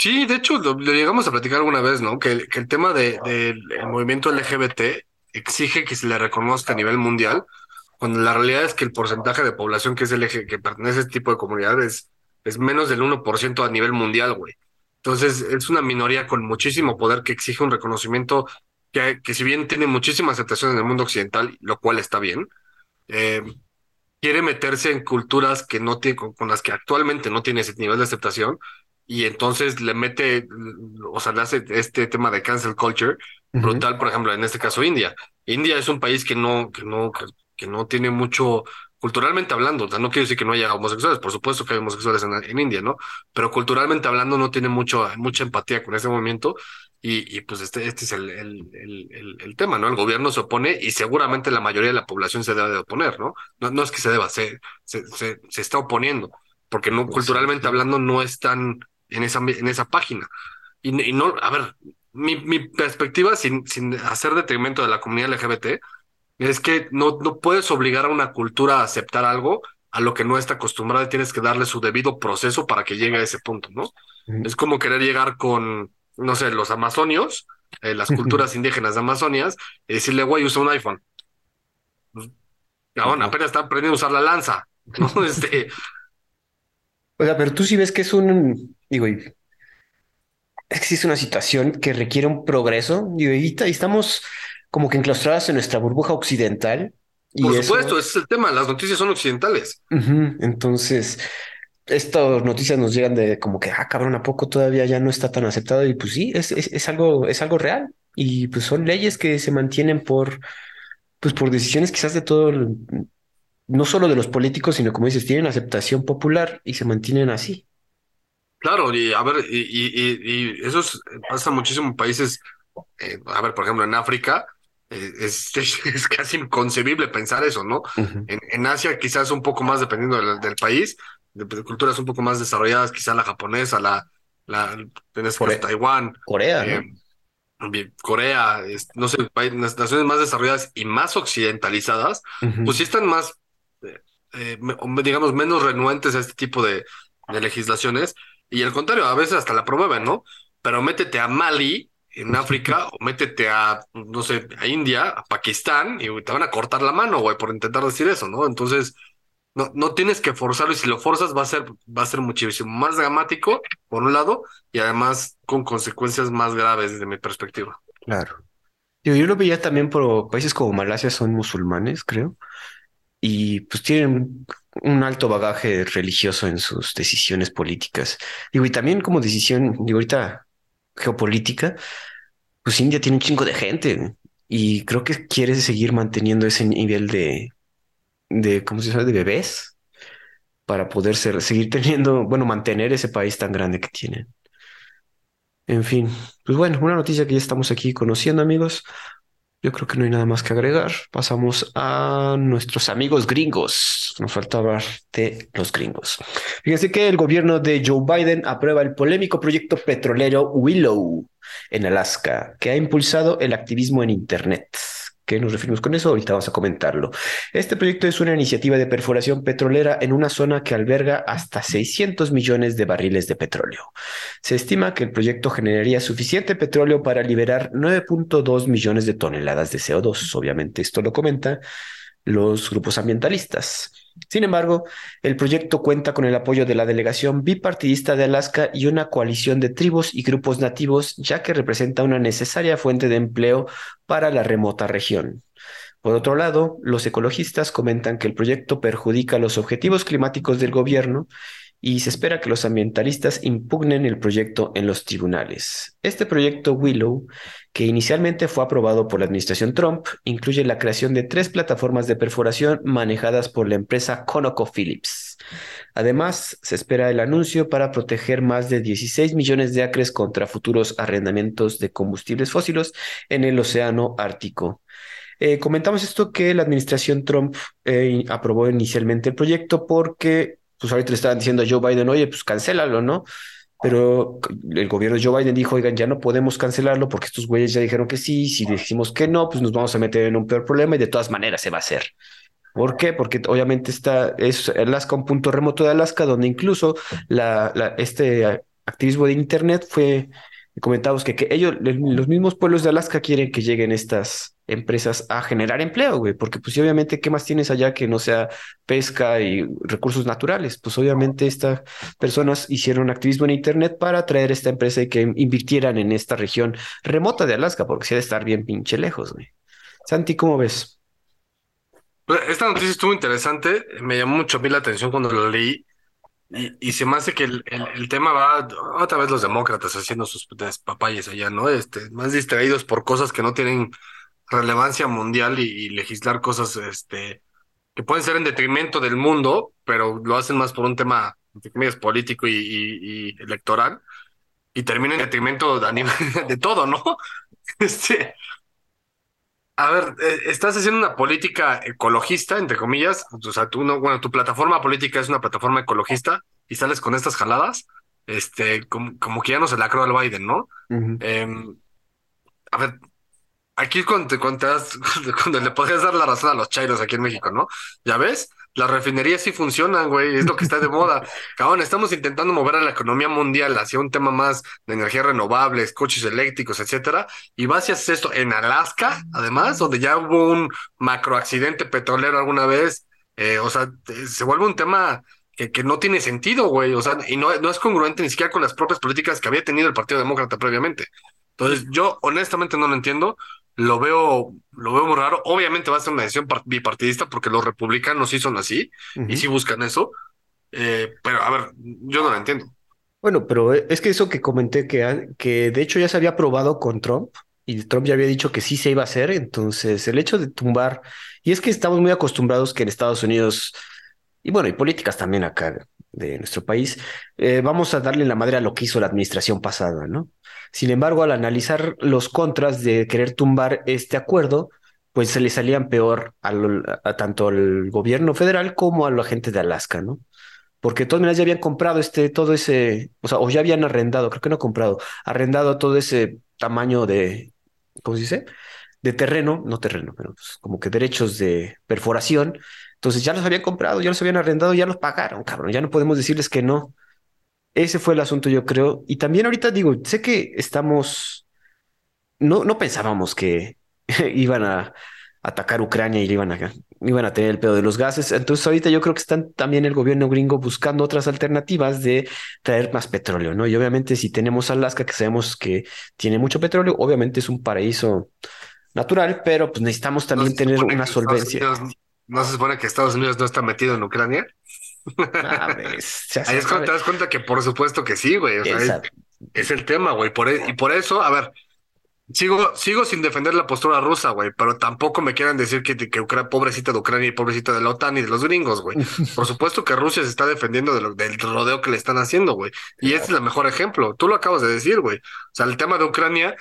Sí, de hecho, lo, lo llegamos a platicar alguna vez, ¿no? Que, el- que el tema de- del el movimiento LGBT exige que se le reconozca a nivel mundial, cuando la realidad es que el porcentaje de población que es LG, que pertenece a este tipo de comunidades es menos del 1% a nivel mundial, güey. Entonces, es una minoría con muchísimo poder que exige un reconocimiento que, que si bien tiene muchísima aceptación en el mundo occidental, lo cual está bien, eh, quiere meterse en culturas que no tiene, con, con las que actualmente no tiene ese nivel de aceptación y entonces le mete, o sea, le hace este tema de cancel culture brutal, por ejemplo, en este caso India. India es un país que no, que no, que, que no tiene mucho, culturalmente hablando, o sea, no quiero decir que no haya homosexuales, por supuesto que hay homosexuales en, en India, ¿no? Pero culturalmente hablando no tiene mucho, mucha empatía con ese movimiento y, y pues este, este es el, el, el, el, tema, ¿no? El gobierno se opone y seguramente la mayoría de la población se debe de oponer, ¿no? No, no es que se deba, se, se, se, se está oponiendo, porque no, Pues culturalmente sí. hablando no están en esa, en esa página. Y, y no, a ver, mi, mi perspectiva, sin, sin hacer detrimento de la comunidad LGBT, es que no, no puedes obligar a una cultura a aceptar algo a lo que no está acostumbrada y tienes que darle su debido proceso para que llegue a ese punto, ¿no? Es como querer llegar con, no sé, los amazonios, eh, las culturas indígenas de Amazonias, y decirle, güey, usa un iPhone. Pues, aún apenas está aprendiendo a usar la lanza, ¿no? Este, O sea, pero tú sí ves que es un, digo, es una situación que requiere un progreso. Digo, y estamos como que enclaustradas en nuestra burbuja occidental. Y por eso- supuesto, ese es el tema, las noticias son occidentales. Entonces, estas noticias nos llegan de como que, ah, cabrón, ¿a poco todavía ya no está tan aceptado? Y pues sí, es, es, es algo, es algo real. Y pues son leyes que se mantienen por, pues por decisiones quizás de todo, el- no solo de los políticos, sino como dices, tienen aceptación popular y se mantienen así. Claro, y a ver, y, y, y, eso es- pasa muchísimo en países, eh, a ver, por ejemplo, en África, eh, es, es casi inconcebible pensar eso, ¿no? En, en Asia quizás un poco más dependiendo del, del país, de, de culturas un poco más desarrolladas, quizá la japonesa, la, la en este Corea. Taiwán, Corea, eh, Corea, es- no sé, pa- las naciones más desarrolladas y más occidentalizadas, pues sí están más, digamos, menos renuentes a este tipo de, de legislaciones, y al contrario, a veces hasta la promueven, ¿no? Pero métete a Mali, en África, o métete a, no sé, a India, a Pakistán, y te van a cortar la mano, güey, por intentar decir eso, ¿no? Entonces, no, no tienes que forzarlo, y si lo forzas va a ser, va a ser muchísimo más dramático, por un lado, y además con consecuencias más graves desde mi perspectiva. Claro. Digo, yo lo veía también por países como Malasia son musulmanes, creo, y pues tienen un alto bagaje religioso en sus decisiones políticas. Digo, y también como decisión, digo, ahorita geopolítica, pues India tiene un chingo de gente y creo que quiere seguir manteniendo ese nivel de, de, ¿cómo se llama? De bebés para poder seguir teniendo, bueno, mantener ese país tan grande que tienen. En fin, pues bueno, una noticia que ya estamos aquí conociendo, amigos. Yo creo que no hay nada más que agregar. Pasamos a nuestros amigos gringos. Nos falta hablar de los gringos. Fíjense que el gobierno de Joe Biden aprueba el polémico proyecto petrolero Willow en Alaska, que ha impulsado el activismo en Internet. ¿Qué nos referimos con eso? Ahorita vamos a comentarlo. Este proyecto es una iniciativa de perforación petrolera en una zona que alberga hasta 600 millones de barriles de petróleo. Se estima que el proyecto generaría suficiente petróleo para liberar 9.2 millones de toneladas de CO2. Obviamente esto lo comentan los grupos ambientalistas. Sin embargo, el proyecto cuenta con el apoyo de la delegación bipartidista de Alaska y una coalición de tribus y grupos nativos, ya que representa una necesaria fuente de empleo para la remota región. Por otro lado, los ecologistas comentan que el proyecto perjudica los objetivos climáticos del gobierno y se espera que los ambientalistas impugnen el proyecto en los tribunales. Este proyecto Willow, que inicialmente fue aprobado por la administración Trump, incluye la creación de tres plataformas de perforación manejadas por la empresa ConocoPhillips. Además, se espera el anuncio para proteger más de 16 millones de acres contra futuros arrendamientos de combustibles fósiles en el Océano Ártico. Eh, comentamos esto que la administración Trump eh, aprobó inicialmente el proyecto porque, pues ahorita le estaban diciendo a Joe Biden, oye, pues cancélalo, ¿no? Pero el gobierno de Joe Biden dijo, oigan, ya no podemos cancelarlo porque estos güeyes ya dijeron que sí, si decimos que no, pues nos vamos a meter en un peor problema y de todas maneras se va a hacer. ¿Por qué? Porque obviamente está, es Alaska un punto remoto de Alaska donde incluso la, este activismo de Internet fue, comentamos que, que ellos, los mismos pueblos de Alaska quieren que lleguen estas empresas a generar empleo, güey, porque pues obviamente, ¿qué más tienes allá que no sea pesca y recursos naturales? Pues obviamente estas personas hicieron activismo en Internet para traer esta empresa y que invirtieran en esta región remota de Alaska, porque sí ha de estar bien pinche lejos, güey. Santi, ¿cómo ves? Esta noticia estuvo interesante, me llamó mucho a mí la atención cuando lo leí y, y se me hace que el, el, el, tema va otra vez los demócratas haciendo sus papayes allá, ¿no? Este, más distraídos por cosas que no tienen relevancia mundial y, y, legislar cosas este, que pueden ser en detrimento del mundo, pero lo hacen más por un tema comillas, político y, y, electoral y termina en detrimento de, de todo, ¿no? Este, a ver, eh, estás haciendo una política ecologista, entre comillas. O sea, tú no, bueno, tu plataforma política es una plataforma ecologista y sales con estas jaladas, este, como, como que ya no se la creo al Biden, ¿no? Uh -huh. eh, a ver, aquí cuando, te, cuando, te das, cuando le podrías dar la razón a los chairos aquí en México, ¿no? Ya ves, las refinerías sí funcionan, güey, es lo que está de moda. Cabrón, estamos intentando mover a la economía mundial hacia un tema más de energías renovables, coches eléctricos, etcétera, y vas y haces esto en Alaska, además, donde ya hubo un macro accidente petrolero alguna vez, eh, o sea, se vuelve un tema que, que no tiene sentido, güey, o sea, y no, no es congruente ni siquiera con las propias políticas que había tenido el Partido Demócrata previamente. Entonces, yo honestamente no lo entiendo lo veo, lo veo muy raro. Obviamente va a ser una decisión bipartidista porque los republicanos sí son así y sí buscan eso. Eh, pero a ver, yo no lo entiendo. Bueno, pero es que eso que comenté, que, que de hecho ya se había probado con Trump y Trump ya había dicho que sí se iba a hacer, entonces el hecho de tumbar, y es que estamos muy acostumbrados que en Estados Unidos, y bueno, y políticas también acá de nuestro país, eh, vamos a darle la madre a lo que hizo la administración pasada, ¿no? Sin embargo, al analizar los contras de querer tumbar este acuerdo, pues se le salían peor a, tanto al gobierno federal como a la gente de Alaska, ¿no? Porque de todas maneras ya habían comprado este, todo ese, o sea, o ya habían arrendado, creo que no comprado, arrendado todo ese tamaño de, ¿cómo se dice? De terreno, no terreno, pero pues como que derechos de perforación. Entonces ya los habían comprado, ya los habían arrendado, ya los pagaron, cabrón. Ya no podemos decirles que no. Ese fue el asunto, yo creo. Y también ahorita digo, sé que estamos, no, no pensábamos que iban a atacar Ucrania y iban a, iban a tener el pedo de los gases. Entonces ahorita yo creo que están también el gobierno gringo buscando otras alternativas de traer más petróleo, ¿no? Y obviamente si tenemos Alaska, que sabemos que tiene mucho petróleo, obviamente es un paraíso natural, pero pues necesitamos también tener una solvencia. ¿No se supone que Estados Unidos no está metido en Ucrania? Ah, Ahí es cuando te das cuenta que por supuesto que sí, güey. es, el tema, güey. Por, e, y por eso, a ver, sigo, sigo sin defender la postura rusa, güey, pero tampoco me quieran decir que, que Ucrania, pobrecita de Ucrania y pobrecita de la OTAN y de los gringos, güey. Por supuesto que Rusia se está defendiendo de lo, del rodeo que le están haciendo, güey. Y este es el mejor ejemplo. Tú lo acabas de decir, güey. O sea, el tema de Ucrania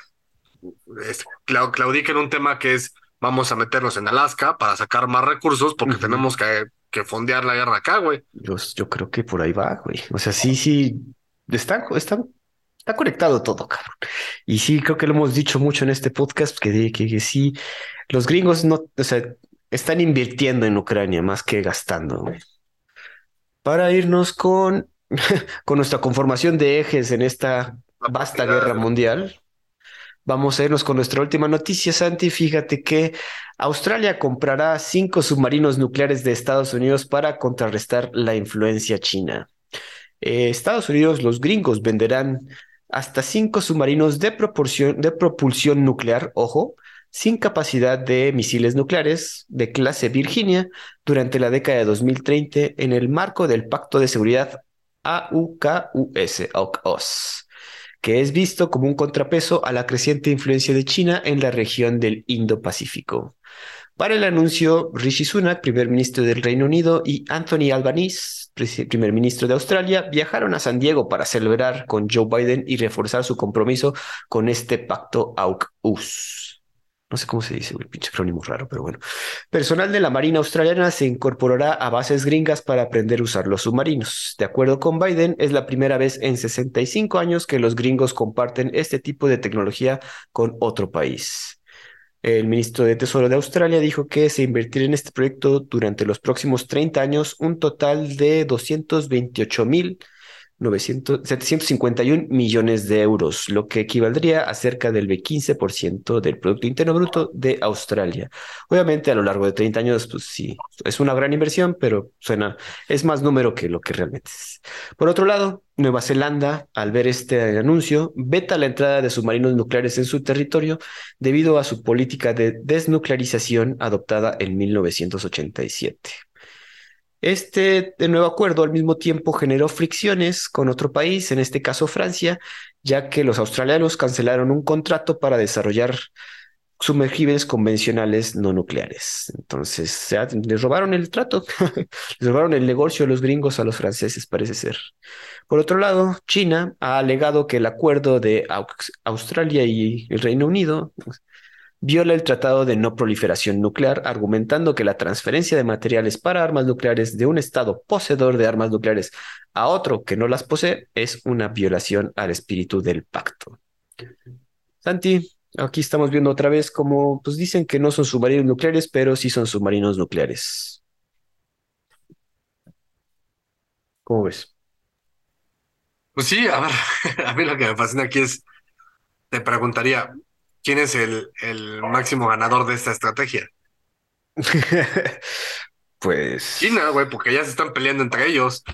es, claudica en un tema que es vamos a meternos en Alaska para sacar más recursos porque tenemos que que fondear la guerra acá, güey. Yo, yo creo que por ahí va, güey. O sea, sí, sí, está, está, está conectado todo, cabrón. Y sí, creo que lo hemos dicho mucho en este podcast, que, que, que sí, los gringos no, o sea, están invirtiendo en Ucrania más que gastando, güey. Para irnos con, con nuestra conformación de ejes en esta vasta guerra mundial. Vamos a irnos con nuestra última noticia, Santi. Fíjate que Australia comprará cinco submarinos nucleares de Estados Unidos para contrarrestar la influencia china. Eh, Estados Unidos, los gringos, venderán hasta cinco submarinos de, de propulsión nuclear, ojo, sin capacidad de misiles nucleares de clase Virginia durante la década de 2030 en el marco del Pacto de Seguridad AUKUS, AUKUS que es visto como un contrapeso a la creciente influencia de China en la región del Indo-Pacífico. Para el anuncio, Rishi Sunak, primer ministro del Reino Unido, y Anthony Albanese, primer ministro de Australia, viajaron a San Diego para celebrar con Joe Biden y reforzar su compromiso con este pacto AUKUS. No sé cómo se dice, un pinche acrónimo raro, pero bueno. Personal de la Marina Australiana se incorporará a bases gringas para aprender a usar los submarinos. De acuerdo con Biden, es la primera vez en 65 años que los gringos comparten este tipo de tecnología con otro país. El ministro de Tesoro de Australia dijo que se invertirá en este proyecto durante los próximos 30 años un total de 228 mil 751 millones de euros, lo que equivaldría a cerca del 15% del Producto Interno Bruto de Australia. Obviamente a lo largo de 30 años, pues sí, es una gran inversión, pero suena, es más número que lo que realmente es. Por otro lado, Nueva Zelanda, al ver este anuncio, veta la entrada de submarinos nucleares en su territorio debido a su política de desnuclearización adoptada en 1987. Este nuevo acuerdo al mismo tiempo generó fricciones con otro país, en este caso Francia, ya que los australianos cancelaron un contrato para desarrollar sumergibles convencionales no nucleares. Entonces, les robaron el trato, les robaron el negocio a los gringos a los franceses, parece ser. Por otro lado, China ha alegado que el acuerdo de Australia y el Reino Unido viola el Tratado de No Proliferación Nuclear, argumentando que la transferencia de materiales para armas nucleares de un Estado poseedor de armas nucleares a otro que no las posee es una violación al espíritu del pacto. Santi, aquí estamos viendo otra vez como pues dicen que no son submarinos nucleares, pero sí son submarinos nucleares. ¿Cómo ves? Pues sí, a ver, a mí lo que me fascina aquí es, te preguntaría, ¿quién es el, el máximo ganador de esta estrategia? Pues. China, güey, porque ya se están peleando entre ellos. O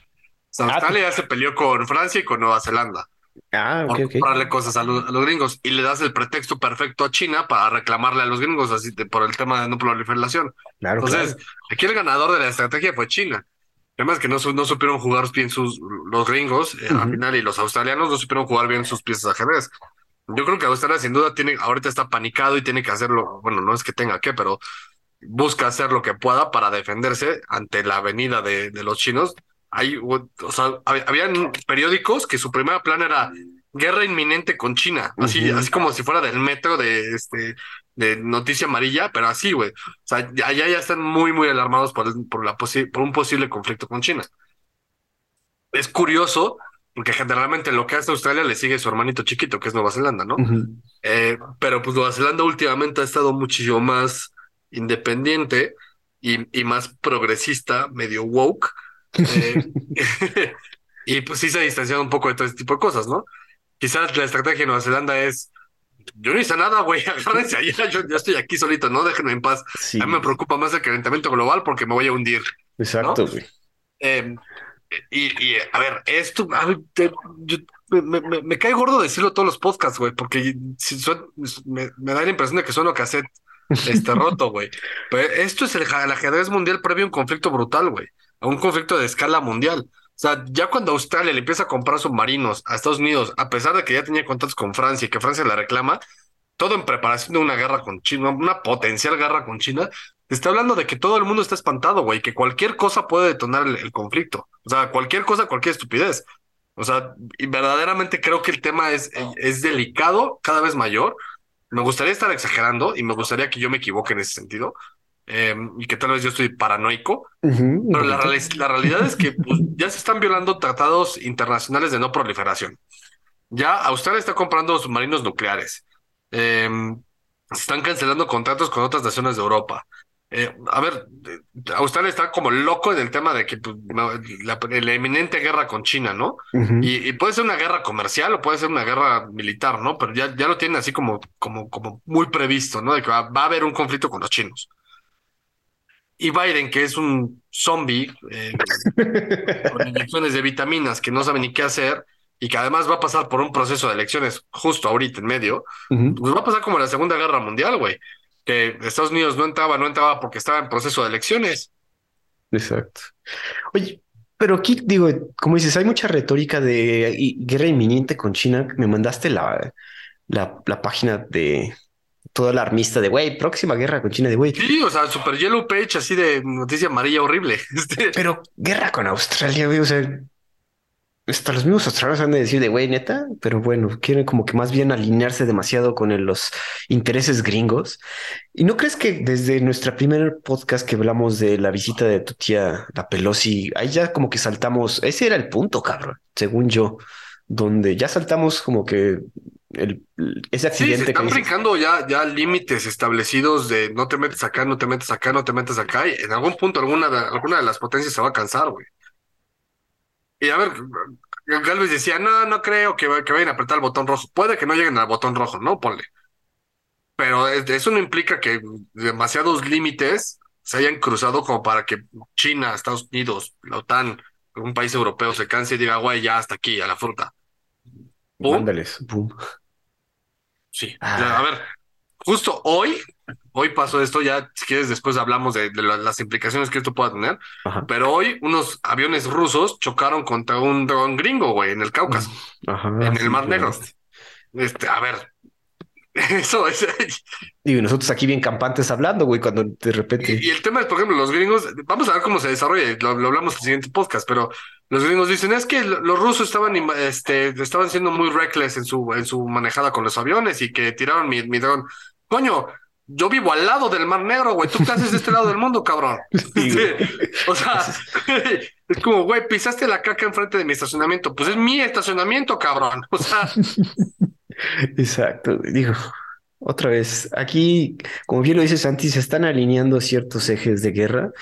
sea, Ah, Australia ya se peleó con Francia y con Nueva Zelanda Ah, ok, por comprarle cosas a, los- a los gringos y le das el pretexto perfecto a China para reclamarle a los gringos así de- por el tema de no proliferación. Claro, Entonces, claro. aquí el ganador de la estrategia fue China. Además que no, no supieron jugar bien sus los gringos eh, al final y los australianos no supieron jugar bien sus piezas de ajedrez. Yo creo que Australia sin duda tiene, ahorita está panicado y tiene que hacerlo, bueno, no es que tenga que, pero busca hacer lo que pueda para defenderse ante la venida de, de los chinos. Hay, o sea, hab- habían periódicos que su primer plan era guerra inminente con China, así, Ujú. así como si fuera del metro de este de noticia amarilla, pero así, güey. O sea, ya, ya ya están muy, muy alarmados por, por, la por un posible conflicto con China. Es curioso, porque generalmente lo que hace Australia le sigue su hermanito chiquito, que es Nueva Zelanda, ¿no? Ujú. Eh, pero pues Nueva Zelanda últimamente ha estado muchísimo más independiente y, y más progresista, medio woke. eh, y pues sí se ha distanciado un poco de todo este tipo de cosas, ¿no? Quizás la estrategia de Nueva Zelanda es, yo no hice nada, güey, agárrense allá, yo, yo estoy aquí solito, ¿no? Déjenme en paz. Sí, A mí me preocupa más el calentamiento global porque me voy a hundir. exacto, güey. Eh, y, y, a ver, esto ay, te- yo- me, me- me cae gordo decirlo todos los podcasts, güey, porque si suen- me, me da la impresión de que sueno cassette este roto, güey. Pero esto es el, ajedrez mundial previo a un conflicto brutal, güey, a un conflicto de escala mundial. O sea, ya cuando Australia le empieza a comprar submarinos a Estados Unidos, a pesar de que ya tenía contactos con Francia y que Francia la reclama, todo en preparación de una guerra con China, una potencial guerra con China, está hablando de que todo el mundo está espantado, güey, que cualquier cosa puede detonar el, el conflicto. O sea, cualquier cosa, cualquier estupidez. O sea, y verdaderamente creo que el tema es, es delicado, cada vez mayor. Me gustaría estar exagerando y me gustaría que yo me equivoque en ese sentido. eh, y que tal vez yo estoy paranoico, pero la, la realidad es que pues, ya se están violando tratados internacionales de no proliferación. Ya Australia está comprando submarinos nucleares. Eh, se están cancelando contratos con otras naciones de Europa. Eh, a ver, eh, Australia está como loco en el tema de que pues, la, la eminente guerra con China, ¿no? Y, y puede ser una guerra comercial o puede ser una guerra militar, ¿no? Pero ya, ya lo tienen así como, como, como muy previsto, ¿no? De que va, va a haber un conflicto con los chinos. Y Biden, que es un zombie eh, con inyecciones de vitaminas que no sabe ni qué hacer y que además va a pasar por un proceso de elecciones justo ahorita en medio, pues va a pasar como la Segunda Guerra Mundial, güey. Que Estados Unidos no entraba, no entraba porque estaba en proceso de elecciones. Exacto. Oye, pero aquí digo, como dices, hay mucha retórica de guerra inminente con China. Me mandaste la, la, la página de toda la armista de güey, próxima guerra con China de güey. Sí, o sea, Super Yellow Page así de noticia amarilla horrible. Este, Pero guerra con Australia, güey. O sea, hasta los mismos australianos han de decir de güey, neta, pero bueno, quieren como que más bien alinearse demasiado con el- los intereses gringos. ¿Y no crees que desde nuestra primer podcast que hablamos de la visita de tu tía, la Pelosi, ahí ya como que saltamos, ese era el punto, cabrón, según yo, donde ya saltamos como que el, ese Sí, se accidente que están dices, brincando ya, ya límites establecidos de no te metes acá, no te metes acá, no te metes acá. Y en algún punto alguna de, alguna de las potencias se va a cansar, güey. Y a ver, Galvez decía, no, no creo que, va- que vayan a apretar el botón rojo. Puede que no lleguen al botón rojo, ¿no? Ponle. Pero es- eso no implica que demasiados límites se hayan cruzado como para que China, Estados Unidos, la OTAN, algún país europeo se canse y diga, güey, ya hasta aquí, a la fruta. Mándales, boom. Sí, Ah. a ver, justo hoy, hoy pasó esto, ya si quieres después hablamos de, de la- las implicaciones que esto pueda tener, Ajá. pero hoy unos aviones rusos chocaron contra un dron gringo, güey, en el Cáucaso, Ajá, en el Mar Negro. Este, a ver, eso es... Y nosotros aquí bien campantes hablando, güey, cuando de repente. Y, y el tema es, por ejemplo, los gringos, vamos a ver cómo se desarrolla, lo, lo hablamos en el siguiente podcast, pero los gringos dicen, es que lo- los rusos estaban, este, estaban siendo muy reckless en su, en su manejada con los aviones y que tiraron mi, mi dron. Coño, yo vivo al lado del Mar Negro, güey, tú qué haces de este lado del mundo, cabrón. Sí, o sea, es como, güey, pisaste la caca enfrente de mi estacionamiento, pues es mi estacionamiento, cabrón. O sea, Exacto. Digo, otra vez, aquí, como bien lo dice Santi, se están alineando ciertos ejes de guerra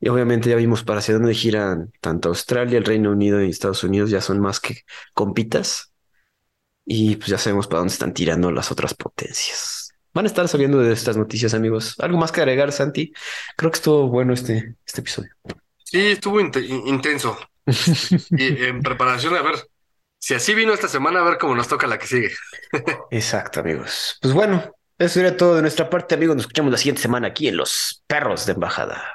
Y obviamente ya vimos para hacia dónde giran tanto Australia, el Reino Unido y Estados Unidos, ya son más que compitas. Y pues ya sabemos para dónde están tirando las otras potencias. Van a estar sabiendo de estas noticias, amigos. ¿Algo más que agregar, Santi? Creo que estuvo bueno este, este episodio. Sí, estuvo int- intenso. Y en preparación, a ver, si así vino esta semana, a ver cómo nos toca la que sigue. Exacto, amigos. Pues bueno, eso era todo de nuestra parte, amigos. Nos escuchamos la siguiente semana aquí en Los Perros de Embajada.